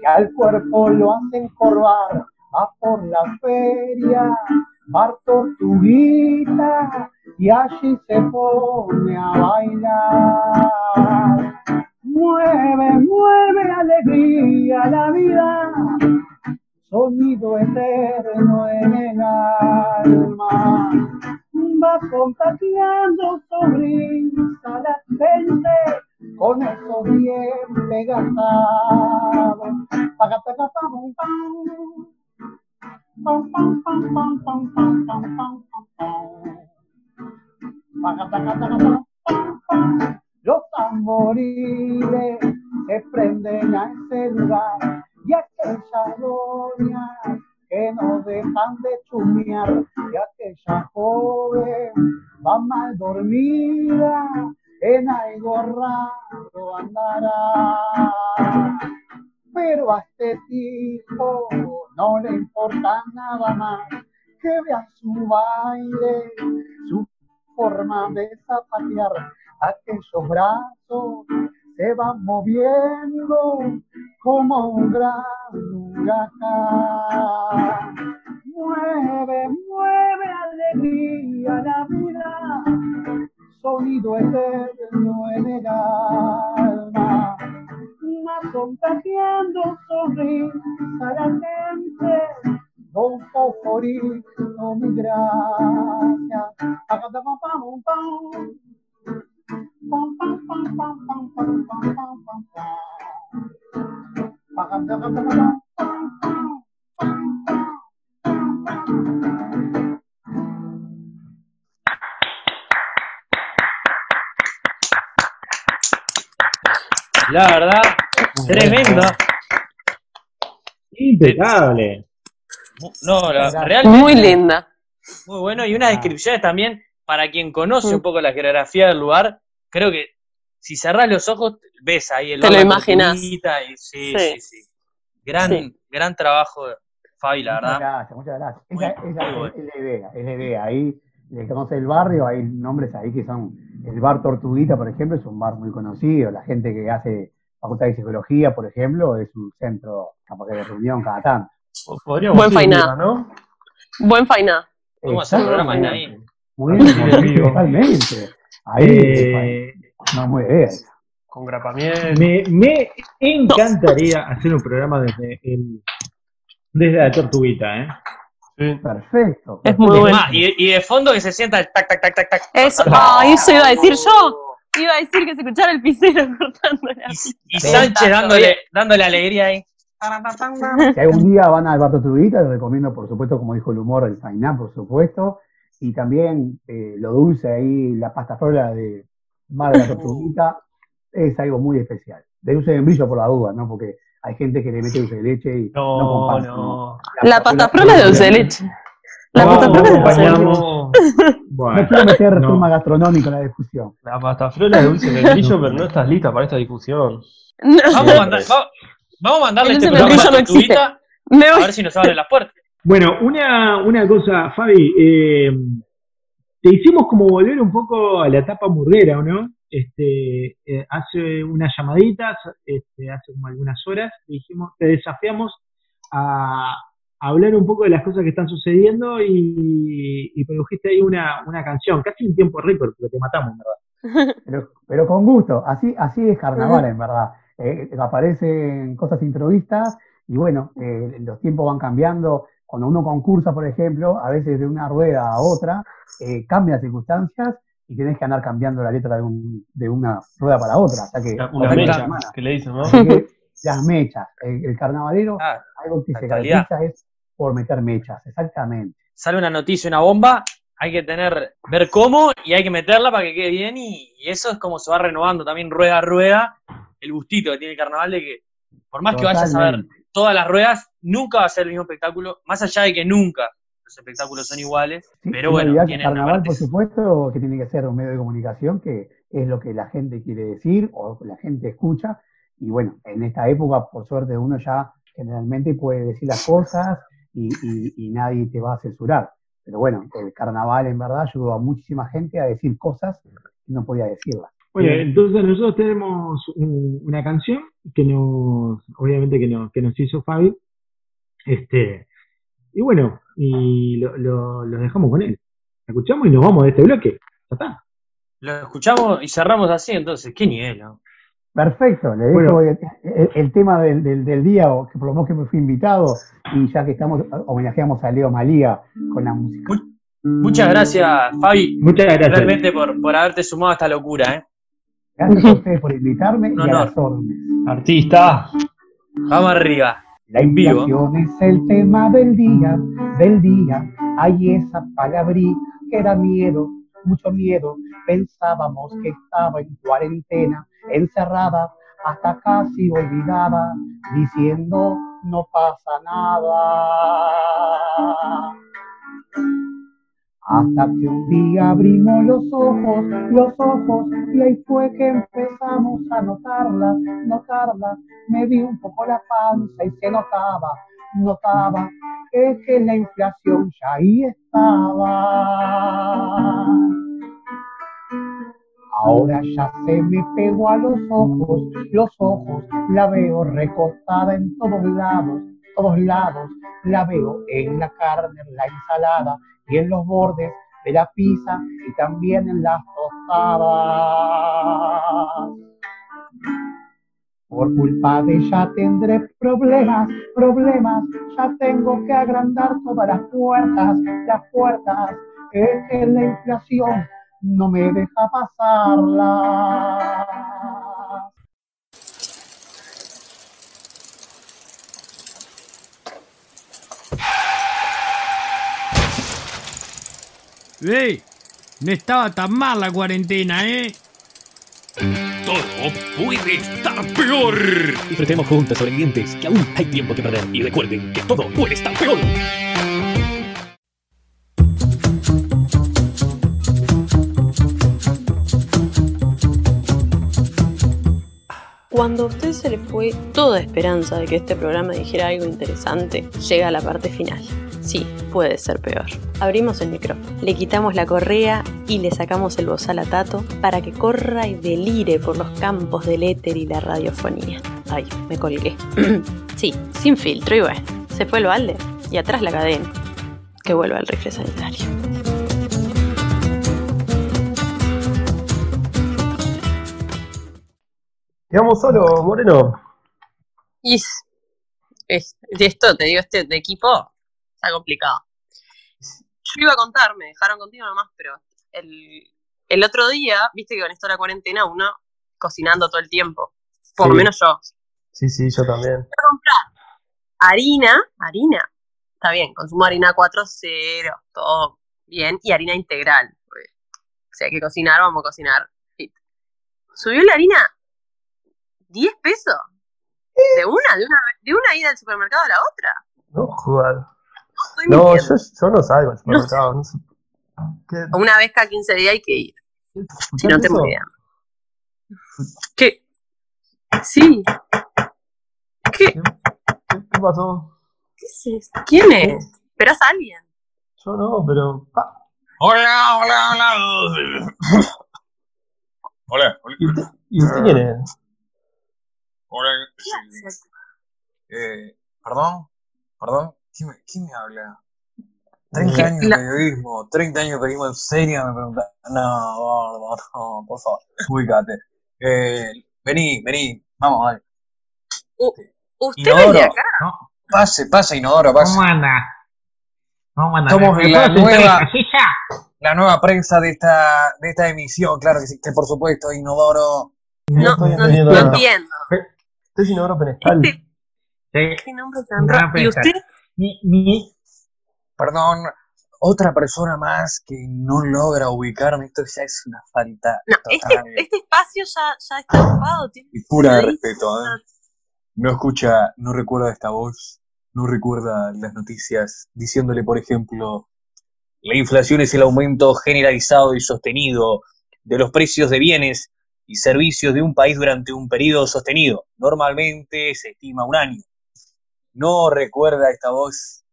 que al cuerpo lo hacen corvar, va por la feria, bar tortuguita, y allí se pone a bailar. Mueve, mueve alegría la vida, sonido eterno en el alma. Va contagiando sonrisa la gente con esos dientes gastados. Pacatacapam, pam, pam, pam, pam, pam, pam, pam, pam, pam, pam, pam. Pacatacapam, pam, pam. Los tamboriles se prenden a ese lugar y aquella doña que no dejan de chumear y aquella joven va mal dormida en algo raro andará. Pero a este tipo no le importa nada más que vean su baile su forma de zapatear aquellos brazos se van moviendo como un gran huracán. Mueve, mueve alegría la vida, sonido eterno en el alma. Más contagiando sonrisa la gente, Don Foforito, mi gracia. Acatapam, pam, pam. Pam, La verdad, tremendo. Impecable. No, la- realmente. Muy linda. Muy bueno. Y unas descripciones también, para quien conoce un poco la geografía del lugar, creo que si cerrás los ojos, ves ahí el Te lo. Tortuguita y sí, Sí. sí, sí. Gran, Sí. gran trabajo, Fabi, la Muchas verdad. gracias, muchas gracias. Muy- Esa, esa muy es, bueno. es la idea, es la idea. Ahí, que conoce el barrio, hay nombres ahí que son, el bar Tortuguita, por ejemplo, es un bar muy conocido. La gente que hace facultad de psicología, por ejemplo, es un centro capaz de reunión cada tanto. Podríamos Buen fainá. ¿no? Buen fainá. Vamos a hacer un programa ahí. Muy bien, totalmente. Ahí, Eh, no, muy bien. Con grapamiel. me, me encantaría hacer un programa desde, el- desde la tortuguita, ¿eh? Sí. Perfecto. Es muy bueno. y, y de fondo que se sienta el tac, tac, tac, tac, tac. Eso, ah, eso iba a decir yo. Iba a decir que se escuchara el pisero [laughs] cortando la Y Sánchez dándole, dándole alegría ahí. Si algún día van al bar Tortuguita, les recomiendo, por supuesto, como dijo el humor, el fainá, por supuesto. Y también eh, lo dulce ahí, la pasta frola de Mar de la [laughs] Tortuguita, es algo muy especial. De dulce de brillo por la duda, ¿no? Porque hay gente que le mete dulce de leche y no, No, comparte. no. La pasta frola de dulce de leche. La No, pasta frola de dulce de leche. Bueno, No quiero meter no. reforma gastronómica en la discusión. la pasta frola de dulce de brillo, pero no estás lista para esta discusión. Vamos a, mandar- va- vamos a mandarle El este programa a la a ver si nos abren las puertas. Bueno, una, una cosa, Fabi, eh, te hicimos como volver un poco a la etapa murguera, ¿o no? Este, eh, hace unas llamaditas, este, hace como algunas horas, te dijimos, te desafiamos a, a hablar un poco de las cosas que están sucediendo y, y produjiste ahí una, una canción, casi en tiempo récord, porque te matamos, ¿verdad? [laughs] Pero, pero con gusto, así, así es carnaval en verdad. Eh, aparecen cosas improvistas y bueno, eh, los tiempos van cambiando. Cuando uno concursa, por ejemplo, a veces de una rueda a otra, eh, cambian las circunstancias y tenés que andar cambiando la letra de, un- de una rueda para otra. Hasta que, Una mecha, que le dicen, ¿no? Así que las mechas, el, el carnavalero, Ah, algo que se actualidad. caracteriza es por meter mechas, exactamente. Sale una noticia, una bomba, hay que tener, ver cómo y hay que meterla para que quede bien y, y eso es como se va renovando también rueda a rueda el gustito que tiene el carnaval de que por más que vayas a ver todas las ruedas, nunca va a ser el mismo espectáculo, más allá de que nunca los espectáculos son iguales, Sí, pero bueno, tienen carnaval, por supuesto, que tiene que ser un medio de comunicación, que es lo que la gente quiere decir o la gente escucha. Y bueno, en esta época, por suerte, uno ya generalmente puede decir las cosas y, y- y nadie te va a censurar. Pero bueno, el carnaval en verdad ayudó a muchísima gente a decir cosas que no podía decirlas. Bueno, entonces nosotros tenemos un- una canción que nos, obviamente que nos, que nos hizo Fabi, este, y bueno, y lo, lo, lo dejamos con él. La escuchamos y nos vamos de este bloque. Ya está. Lo escuchamos y cerramos así, entonces, qué nivel, ¿no? Perfecto, le dejo Bueno. el, el- el tema del, del- del día, o que por lo menos que me fui invitado, y ya que estamos, homenajeamos a Leo Malía con la música. Muchas gracias, Fabi. Muchas gracias. Realmente por, por haberte sumado a esta locura, ¿eh? Gracias a ustedes por invitarme Un y a honor. las órdenes. Artista. Vamos arriba. La inflación es el tema del día, del día. Hay esa palabrí que da miedo, mucho miedo. Pensábamos que estaba en cuarentena, encerrada, hasta casi olvidada, diciendo no pasa nada. Hasta que un día abrimos los ojos, los ojos, y ahí fue que empezamos a notarla, notarla. Me vi un poco la panza y se notaba, notaba que, que la inflación ya ahí estaba. Ahora ya se me pegó a los ojos, los ojos, la veo recostada en todos lados, todos lados, la veo en la carne, en la ensalada y en los bordes de la pizza y también en las tostadas. Por culpa de ella tendré problemas, problemas, ya tengo que agrandar todas las puertas, las puertas, que la inflación no me deja pasarla. ¡Ey! No estaba tan mal la cuarentena, ¿eh? Todo puede estar peor. Disfrutemos juntos, sobrevivientes, que aún hay tiempo que perder. Y recuerden que todo puede estar peor. Cuando a usted se le fue toda esperanza de que este programa dijera algo interesante, llega la parte final. Sí, puede ser peor. Abrimos el micrófono, le quitamos la correa y le sacamos el bozal a Tato para que corra y delire por los campos del éter y la radiofonía. Ay, me colgué. [clears throat] sí, sin filtro y bueno, se fue el balde y atrás la cadena. Que vuelva el rifle sanitario. Quedamos solo, Moreno. Y es- es- de esto te digo, este de equipo está complicado. Yo iba a contar, me dejaron contigo nomás, pero el, el otro día, viste que con esto de la cuarentena uno cocinando todo el tiempo. Por lo Sí. menos yo. Sí, sí, yo también. Voy a comprar harina, harina, está bien, consumo harina 4.0, todo bien, y harina integral. Si hay que cocinar, vamos a cocinar. fit. Subió la harina 10 pesos. ¿De una? ¿De una, de una ida al supermercado a la otra? No jodas. No, yo, yo no salgo al supermercado. No sé. ¿Qué? Una vez cada 15 días hay que ir. Si ¿Escuchaste no tengo eso? idea. ¿Qué? Sí. ¿Qué? ¿Qué pasó? ¿Qué es esto? ¿Quién es? ¿Esperás a alguien? Yo no, pero. ah, Hola, hola, hola. Hola, hola. ¿Y usted, ¿y usted quién es? Hola. sí. Eh, perdón, perdón. ¿Quién me, quién me habla? 30 ¿Qué? años de periodismo, 30 años de periodismo en serio, me pregunta. No, gordo, no, por favor, ubícate. Eh, vení, vení, vamos, dale. U- ¿Usted Inodoro. vende acá? Pase, pase, Inodoro, pase. ¿Cómo anda? ¿Cómo anda? Somos ¿Me la nueva, la nueva prensa de esta, de esta emisión, claro que sí, que por supuesto, Inodoro. No, no, no entiendo. Usted es inodoro penestal. [laughs] Sí. ¿Qué nombre tan No, raro? ¿Y usted? Mi, mi, Perdón, otra persona más que no logra ubicarme, esto ya es una falta No, este, total este espacio ya, ya está ocupado. tiene- y pura de respeto. ¿eh? No escucha, no recuerda esta voz, no recuerda las noticias diciéndole, por ejemplo, la inflación es el aumento generalizado y sostenido de los precios de bienes y servicios de un país durante un periodo sostenido. Normalmente se estima un año. No recuerda esta voz.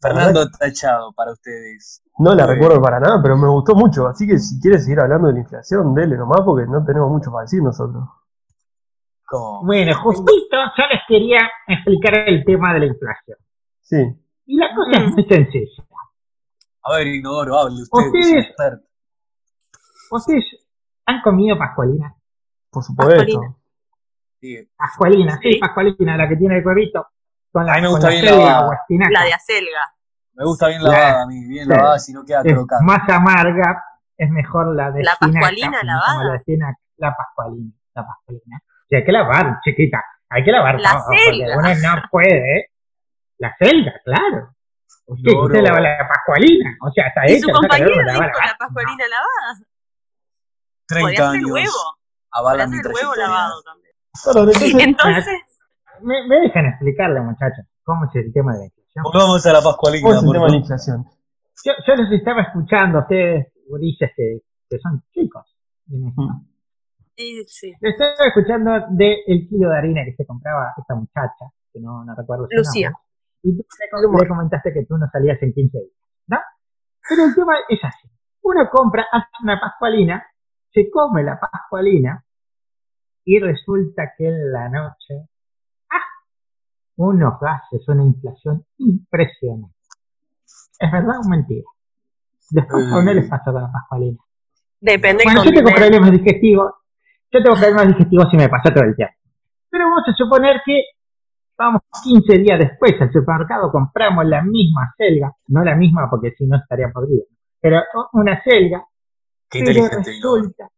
Fernando Tachado, para ustedes. No la Eh, recuerdo para nada, pero me gustó mucho. Así que si quieres seguir hablando de la inflación, dele nomás, porque no tenemos mucho para decir nosotros. ¿Cómo? bueno, justito yo les quería explicar el tema de la inflación. Sí. Y la cosa es muy sencilla. A ver, Inodoro, hable usted. Ustedes, experto. ustedes han comido pascualina. Por supuesto. Pascualina. Sí. Pascualina, sí, Pascualina, la que tiene el cuervito. Con la, A mí me gusta la bien lavada. La de acelga. Me gusta bien La- lavada a mí, bien sí. lavada, si no queda crocante. más amarga, es mejor la de La espinaca, pascualina no lavada. La, de la pascualina, la pascualina. Sí, hay que lavar, chiquita, hay que lavar La todo, porque selga. uno no [laughs] puede. La selga, claro. Usted, No, usted no. lava la pascualina, o sea, está Y hecha, su no compañero dijo la- la pascualina lavada. 30 Podría ser el años huevo. Podría avalan ser huevo lavado también. Claro, entonces, [laughs] Entonces, Me, me dejan explicarle, muchachos, cómo es el tema de la inflación. Volvamos a la Pascualina, ¿cómo es el por tema de la inflación? Yo, yo los estaba escuchando a ustedes, gurises, que, que son chicos. en esto. y sí. Le estaba escuchando del kilo de harina que se compraba esta muchacha, que no, no recuerdo su Lucía. nombre. Y tú le, com- le comentaste que tú no salías en 15 días, ¿no? Pero el tema es así. Uno compra, hace una pascualina, se come la pascualina, y resulta que en la noche. Unos gases, una inflación impresionante. ¿Es verdad o mentira? Después, ¿a no les pasó con la pascualina? Depende Bueno, yo tengo problemas digestivos. Yo tengo problemas digestivos y me pasa todo el tiempo. Pero vamos a suponer que vamos 15 días después al supermercado, compramos la misma selga, no la misma porque si no estaría podrida, pero una selga, Qué pero resulta,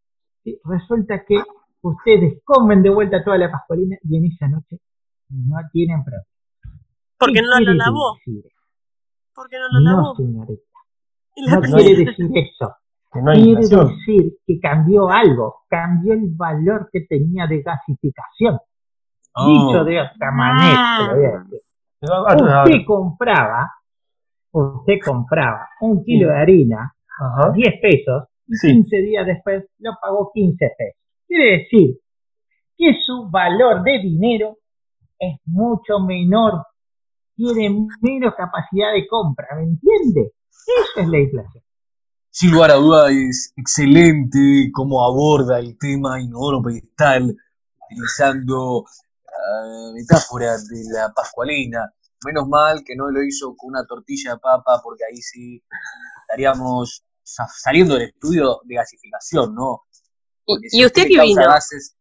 resulta que ustedes comen de vuelta toda la pascualina y en esa noche no tienen problema. Porque ¿Qué no la quiere lavó. decir? Porque no la No, lavó. señorita. Y la No quiere decir eso. Que no Quiere inflación. decir que cambió algo, cambió el valor que tenía de gasificación. Oh. Dicho de otra manera, te lo voy a decir. Ah, Usted compraba, usted compraba un kilo de harina, Ajá. 10 pesos, y Sí. 15 días después lo pagó 15 pesos. Quiere decir que su valor de dinero es mucho menor, tiene menos capacidad de compra, ¿me entiende? Esa es la inflación. Sin lugar a duda es excelente cómo aborda el tema Inodoro Pedestal, utilizando eh, metáforas de la Pascualina. Menos mal que no lo hizo con una tortilla de papa, porque ahí sí estaríamos sa- saliendo del estudio de gasificación, ¿no? Porque ¿Y usted qué vino? gases-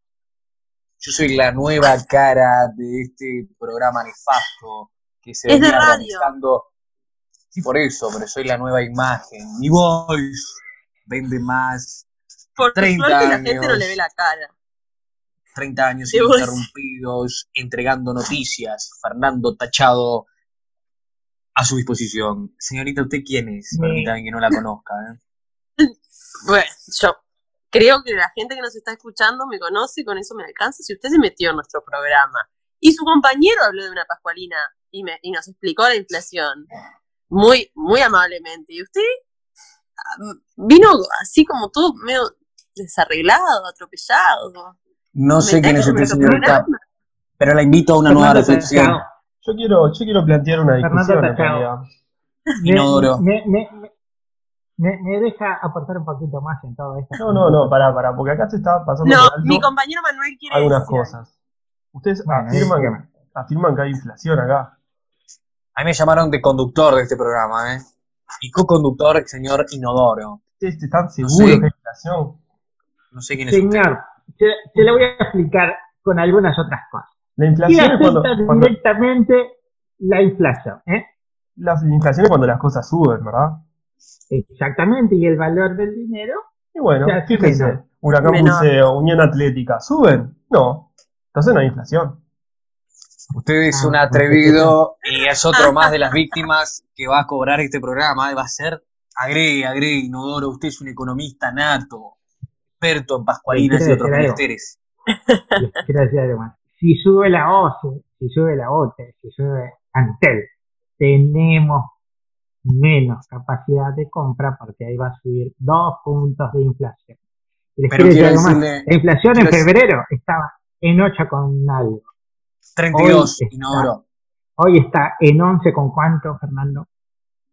yo soy la nueva cara de este programa nefasto que se Es de venía radio. realizando. Sí, por eso, pero soy la nueva imagen. Mi voice vende más. Por 30 suerte la gente no años. le ve la cara. 30 años ininterrumpidos, entregando noticias. Fernando Tachado a su disposición. Señorita, ¿usted quién es? Me- Permítame que no la conozca. ¿eh? [laughs] Bueno, yo creo que la gente que nos está escuchando me conoce y con eso me alcanza. Si usted se metió en nuestro programa y su compañero habló de una pascualina y, me, y nos explicó la inflación muy, muy amablemente, y usted ah, vino así como todo medio desarreglado, atropellado. No sé quién es meter señorita, pero la invito a una nueva reflexión. Yo quiero, yo quiero plantear una discusión Inodoro. Me, me, me, deja aportar un poquito más en todo esto. No, no, no, pará, pará, porque acá se está pasando No, por alto mi compañero Manuel quiere algunas decir cosas. Ustedes Bueno, afirman, dígame. afirman que hay inflación acá. A mí me llamaron de conductor de este programa, ¿eh? Y co-conductor, el señor Inodoro. ¿Ustedes están seguros sé. que hay inflación? No sé quién es usted. Señor, se, se lo voy a explicar con algunas otras cosas. La ¿Qué inflación es cuando, cuando- directamente la inflación? ¿eh? la inflación es cuando las cosas suben, ¿verdad? Exactamente, y el valor del dinero. Y bueno, O sea, sí, fíjense. Huracán. Buceo, Unión Atlética, ¿suben? No. Entonces no hay inflación. Usted es Ah, un atrevido y es otro más de las víctimas que va a cobrar este programa. Va a ser, agregue, agregue, Inodoro, usted es un economista nato, experto en pascualinas y otros menesteres. Quiero decir algo más. Si sube la OCE, si sube la OTE, si sube Antel, tenemos menos capacidad de compra porque ahí va a subir dos puntos de inflación. Pero decirle- La inflación en decir- febrero estaba en 8 con algo. 32, Hoy está- Inodoro. Hoy está en 11 con cuánto, Fernando.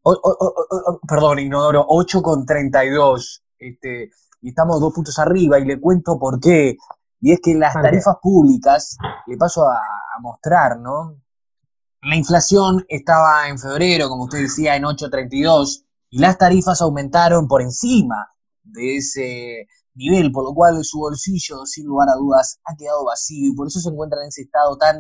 O- o- o- o- o- perdón, Inodoro, 8 con 32. Este, y estamos dos puntos arriba y le cuento por qué. Y es que las tarifas públicas, le paso a, a mostrar, ¿no? La inflación estaba en febrero, como usted decía, en 8.32 y las tarifas aumentaron por encima de ese, nivel, por lo cual su bolsillo, sin lugar a dudas, ha quedado vacío y por eso se encuentra en ese estado tan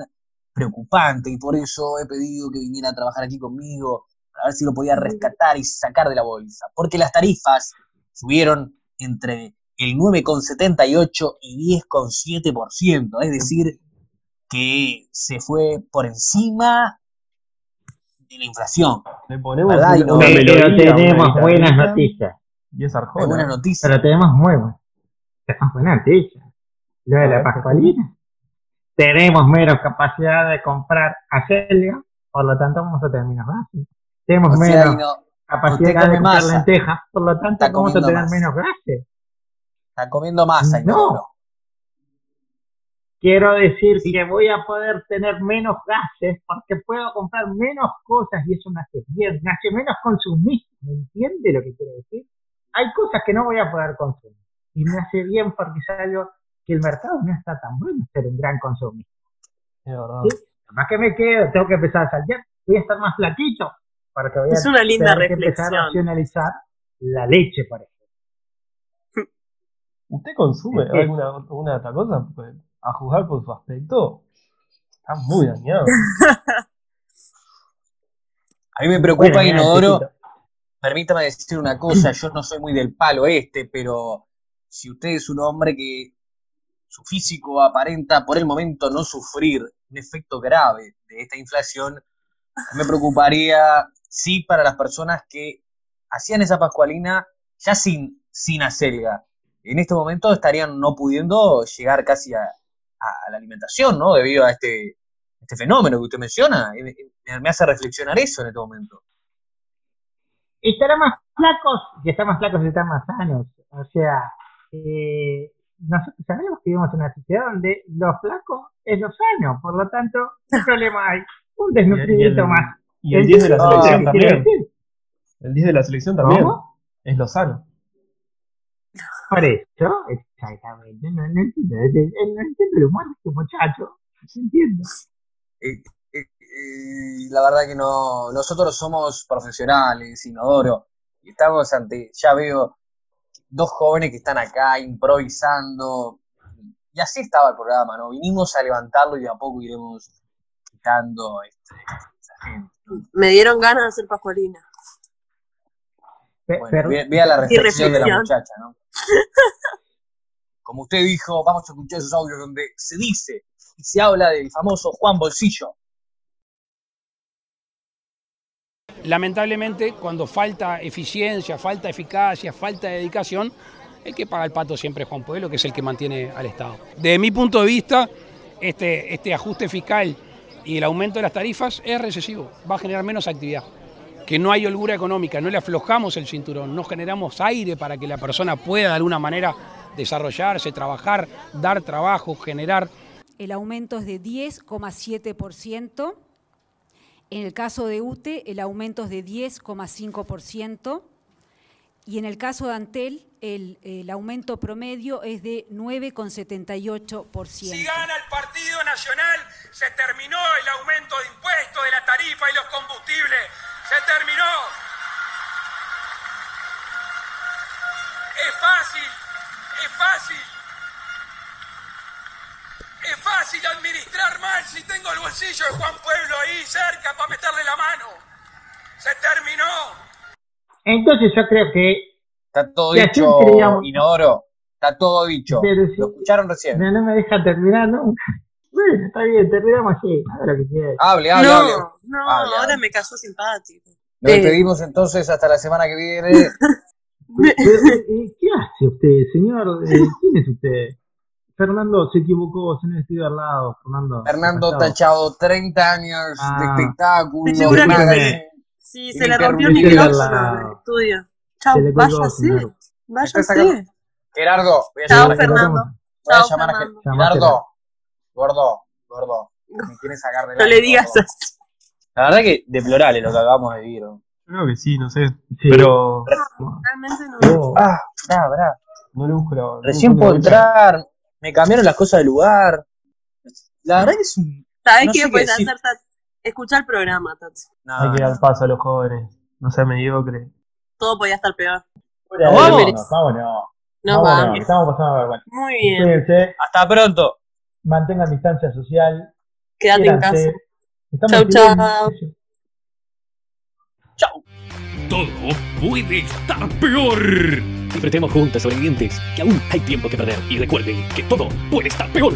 preocupante y por eso he pedido que viniera a trabajar aquí conmigo para ver si lo podía rescatar y sacar de la bolsa. Porque las tarifas subieron entre el 9,78 y 10,7%, es decir, que se fue por encima de la inflación. Le ponemos ¿Verdad? una, Y no- una Pero melodía, tenemos una buenas noticias. Y es Arjona. Buenas noticias. Pero tenemos muy buenas. Tenemos buenas noticias. Lo de la Pascualina. Tenemos menos capacidad de comprar acelga, por lo tanto vamos a tener menos gases. Tenemos O sea, menos y no- capacidad de comprar masa. lentejas, por lo tanto vamos a tener masa. menos gases. Está comiendo masa, No. Inodoro. Quiero decir que voy a poder tener menos gases porque puedo comprar menos cosas y eso me hace bien, me hace menos consumista. ¿Me entiende lo que quiero decir? Hay cosas que no voy a poder consumir y me hace bien porque es algo que el mercado no está tan bueno ser un gran consumista. Es verdad. ¿sí? Además que me quedo, tengo que empezar a salir, voy a estar más flaquito porque voy a Es una linda tener que empezar a reflexión. racionalizar la leche, por ejemplo. [laughs] ¿Usted consume ¿Qué? alguna, alguna otra cosa? A juzgar por su aspecto, está muy dañado. [laughs] A mí me preocupa, Bueno, Inodoro. Permítame decir una cosa, yo no soy muy del palo este, pero si usted es un hombre que su físico aparenta por el momento no sufrir un efecto grave de esta inflación, me preocuparía, sí, para las personas que hacían esa pascualina ya sin, sin acelga. En este momento estarían no pudiendo llegar casi a, a la alimentación, ¿no? Debido a este, este fenómeno que usted menciona. Y Me, hace reflexionar eso en este momento. estarán más flacos y están más flacos y están más sanos. O sea, eh, nosotros sabemos que vivimos en una sociedad donde lo flaco es lo sano, por lo tanto, ¿qué problema hay? Un el- más. Y el 10 de la selección ¿qué quiere también. decir? El 10 de la selección también. ¿Cómo? Es lo sano. Por eso, exactamente, no, no entiendo, no, no entiendo el humor de este muchacho, no entiendo. Eh, eh, eh, la verdad que no, nosotros somos profesionales, Inodoro, y estamos ante, ya veo, dos jóvenes que están acá improvisando, y así estaba el programa, ¿no? Vinimos a levantarlo y de a poco iremos quitando este, esa gente. Me dieron ganas de hacer pascualina. Bueno, la reflexión de la muchacha, ¿no? Como usted dijo, vamos a escuchar esos audios donde se dice y se habla del famoso Juan Bolsillo. Lamentablemente, cuando falta eficiencia, falta eficacia, falta dedicación, el que paga el pato siempre es Juan Pueblo, que es el que mantiene al Estado. Desde mi punto de vista, este, este ajuste fiscal y el aumento de las tarifas es recesivo, va a generar menos actividad. Que no hay holgura económica, no le aflojamos el cinturón, no generamos aire para que la persona pueda de alguna manera desarrollarse, trabajar, dar trabajo, generar El aumento es de 10,7%. En el caso de UTE, el aumento es de 10,5%. Y en el caso de Antel, el, el aumento promedio es de 9,78%. Si gana el Partido Nacional, se terminó el aumento de impuestos, de la tarifa y los combustibles. Se terminó. Es fácil, es fácil. Es fácil administrar mal si tengo el bolsillo de Juan Pueblo ahí cerca para meterle la mano. Se terminó. Entonces yo creo que Está todo dicho, creíamos- Inodoro. Está todo dicho. Pero. Lo escucharon recién. no, no me deja terminar nunca. Bueno, [laughs] está bien, terminamos así, haga lo que quieras. Hable, hable, no, hable. no, Hable, ahora hable. me cayó simpático. Nos Eh, despedimos entonces hasta la semana que viene. [laughs] Pero, eh, ¿Qué hace usted, señor? Eh, ¿Quién es usted? Fernando se equivocó, se no estoy al lado. Fernando. Fernando. Tachado, 30 años de Ah. espectáculo. Que. Sí, se le rompió el micrófono en el estudio. Chao, váyase. Váyase. Gerardo, voy a Chao, llamar a Fernando. Voy a Chao, llamar a Gerardo. Gordo, gordo. Me quieres sacar de [laughs] No le digas gordo. La verdad que deplorable lo que acabamos de vivir. ¿no? Creo que sí, no sé. Pero. Realmente no. Ah, brá, brá. no le busco la. Recién no puedo la entrar. Me cambiaron las cosas de lugar. La verdad que es un. ¿Sabes no qué puedes hacer, Tat? Escuchar el programa, Tati. No, Hay que no. dar paso a los jóvenes. No sea mediocre. Todo podía estar peor. ¿Nos vamos? Vámonos, vámonos. Nos Vámonos, vamos. Estamos pasando vergüenza. Muy bien. Cuídense, Hasta pronto. Mantengan distancia social. Quédate en casa. Estamos Chau, bien. chau. Todo puede estar peor. Enfrentemos juntas, sobrevivientes, que aún hay tiempo que perder. Y recuerden que todo puede estar peor.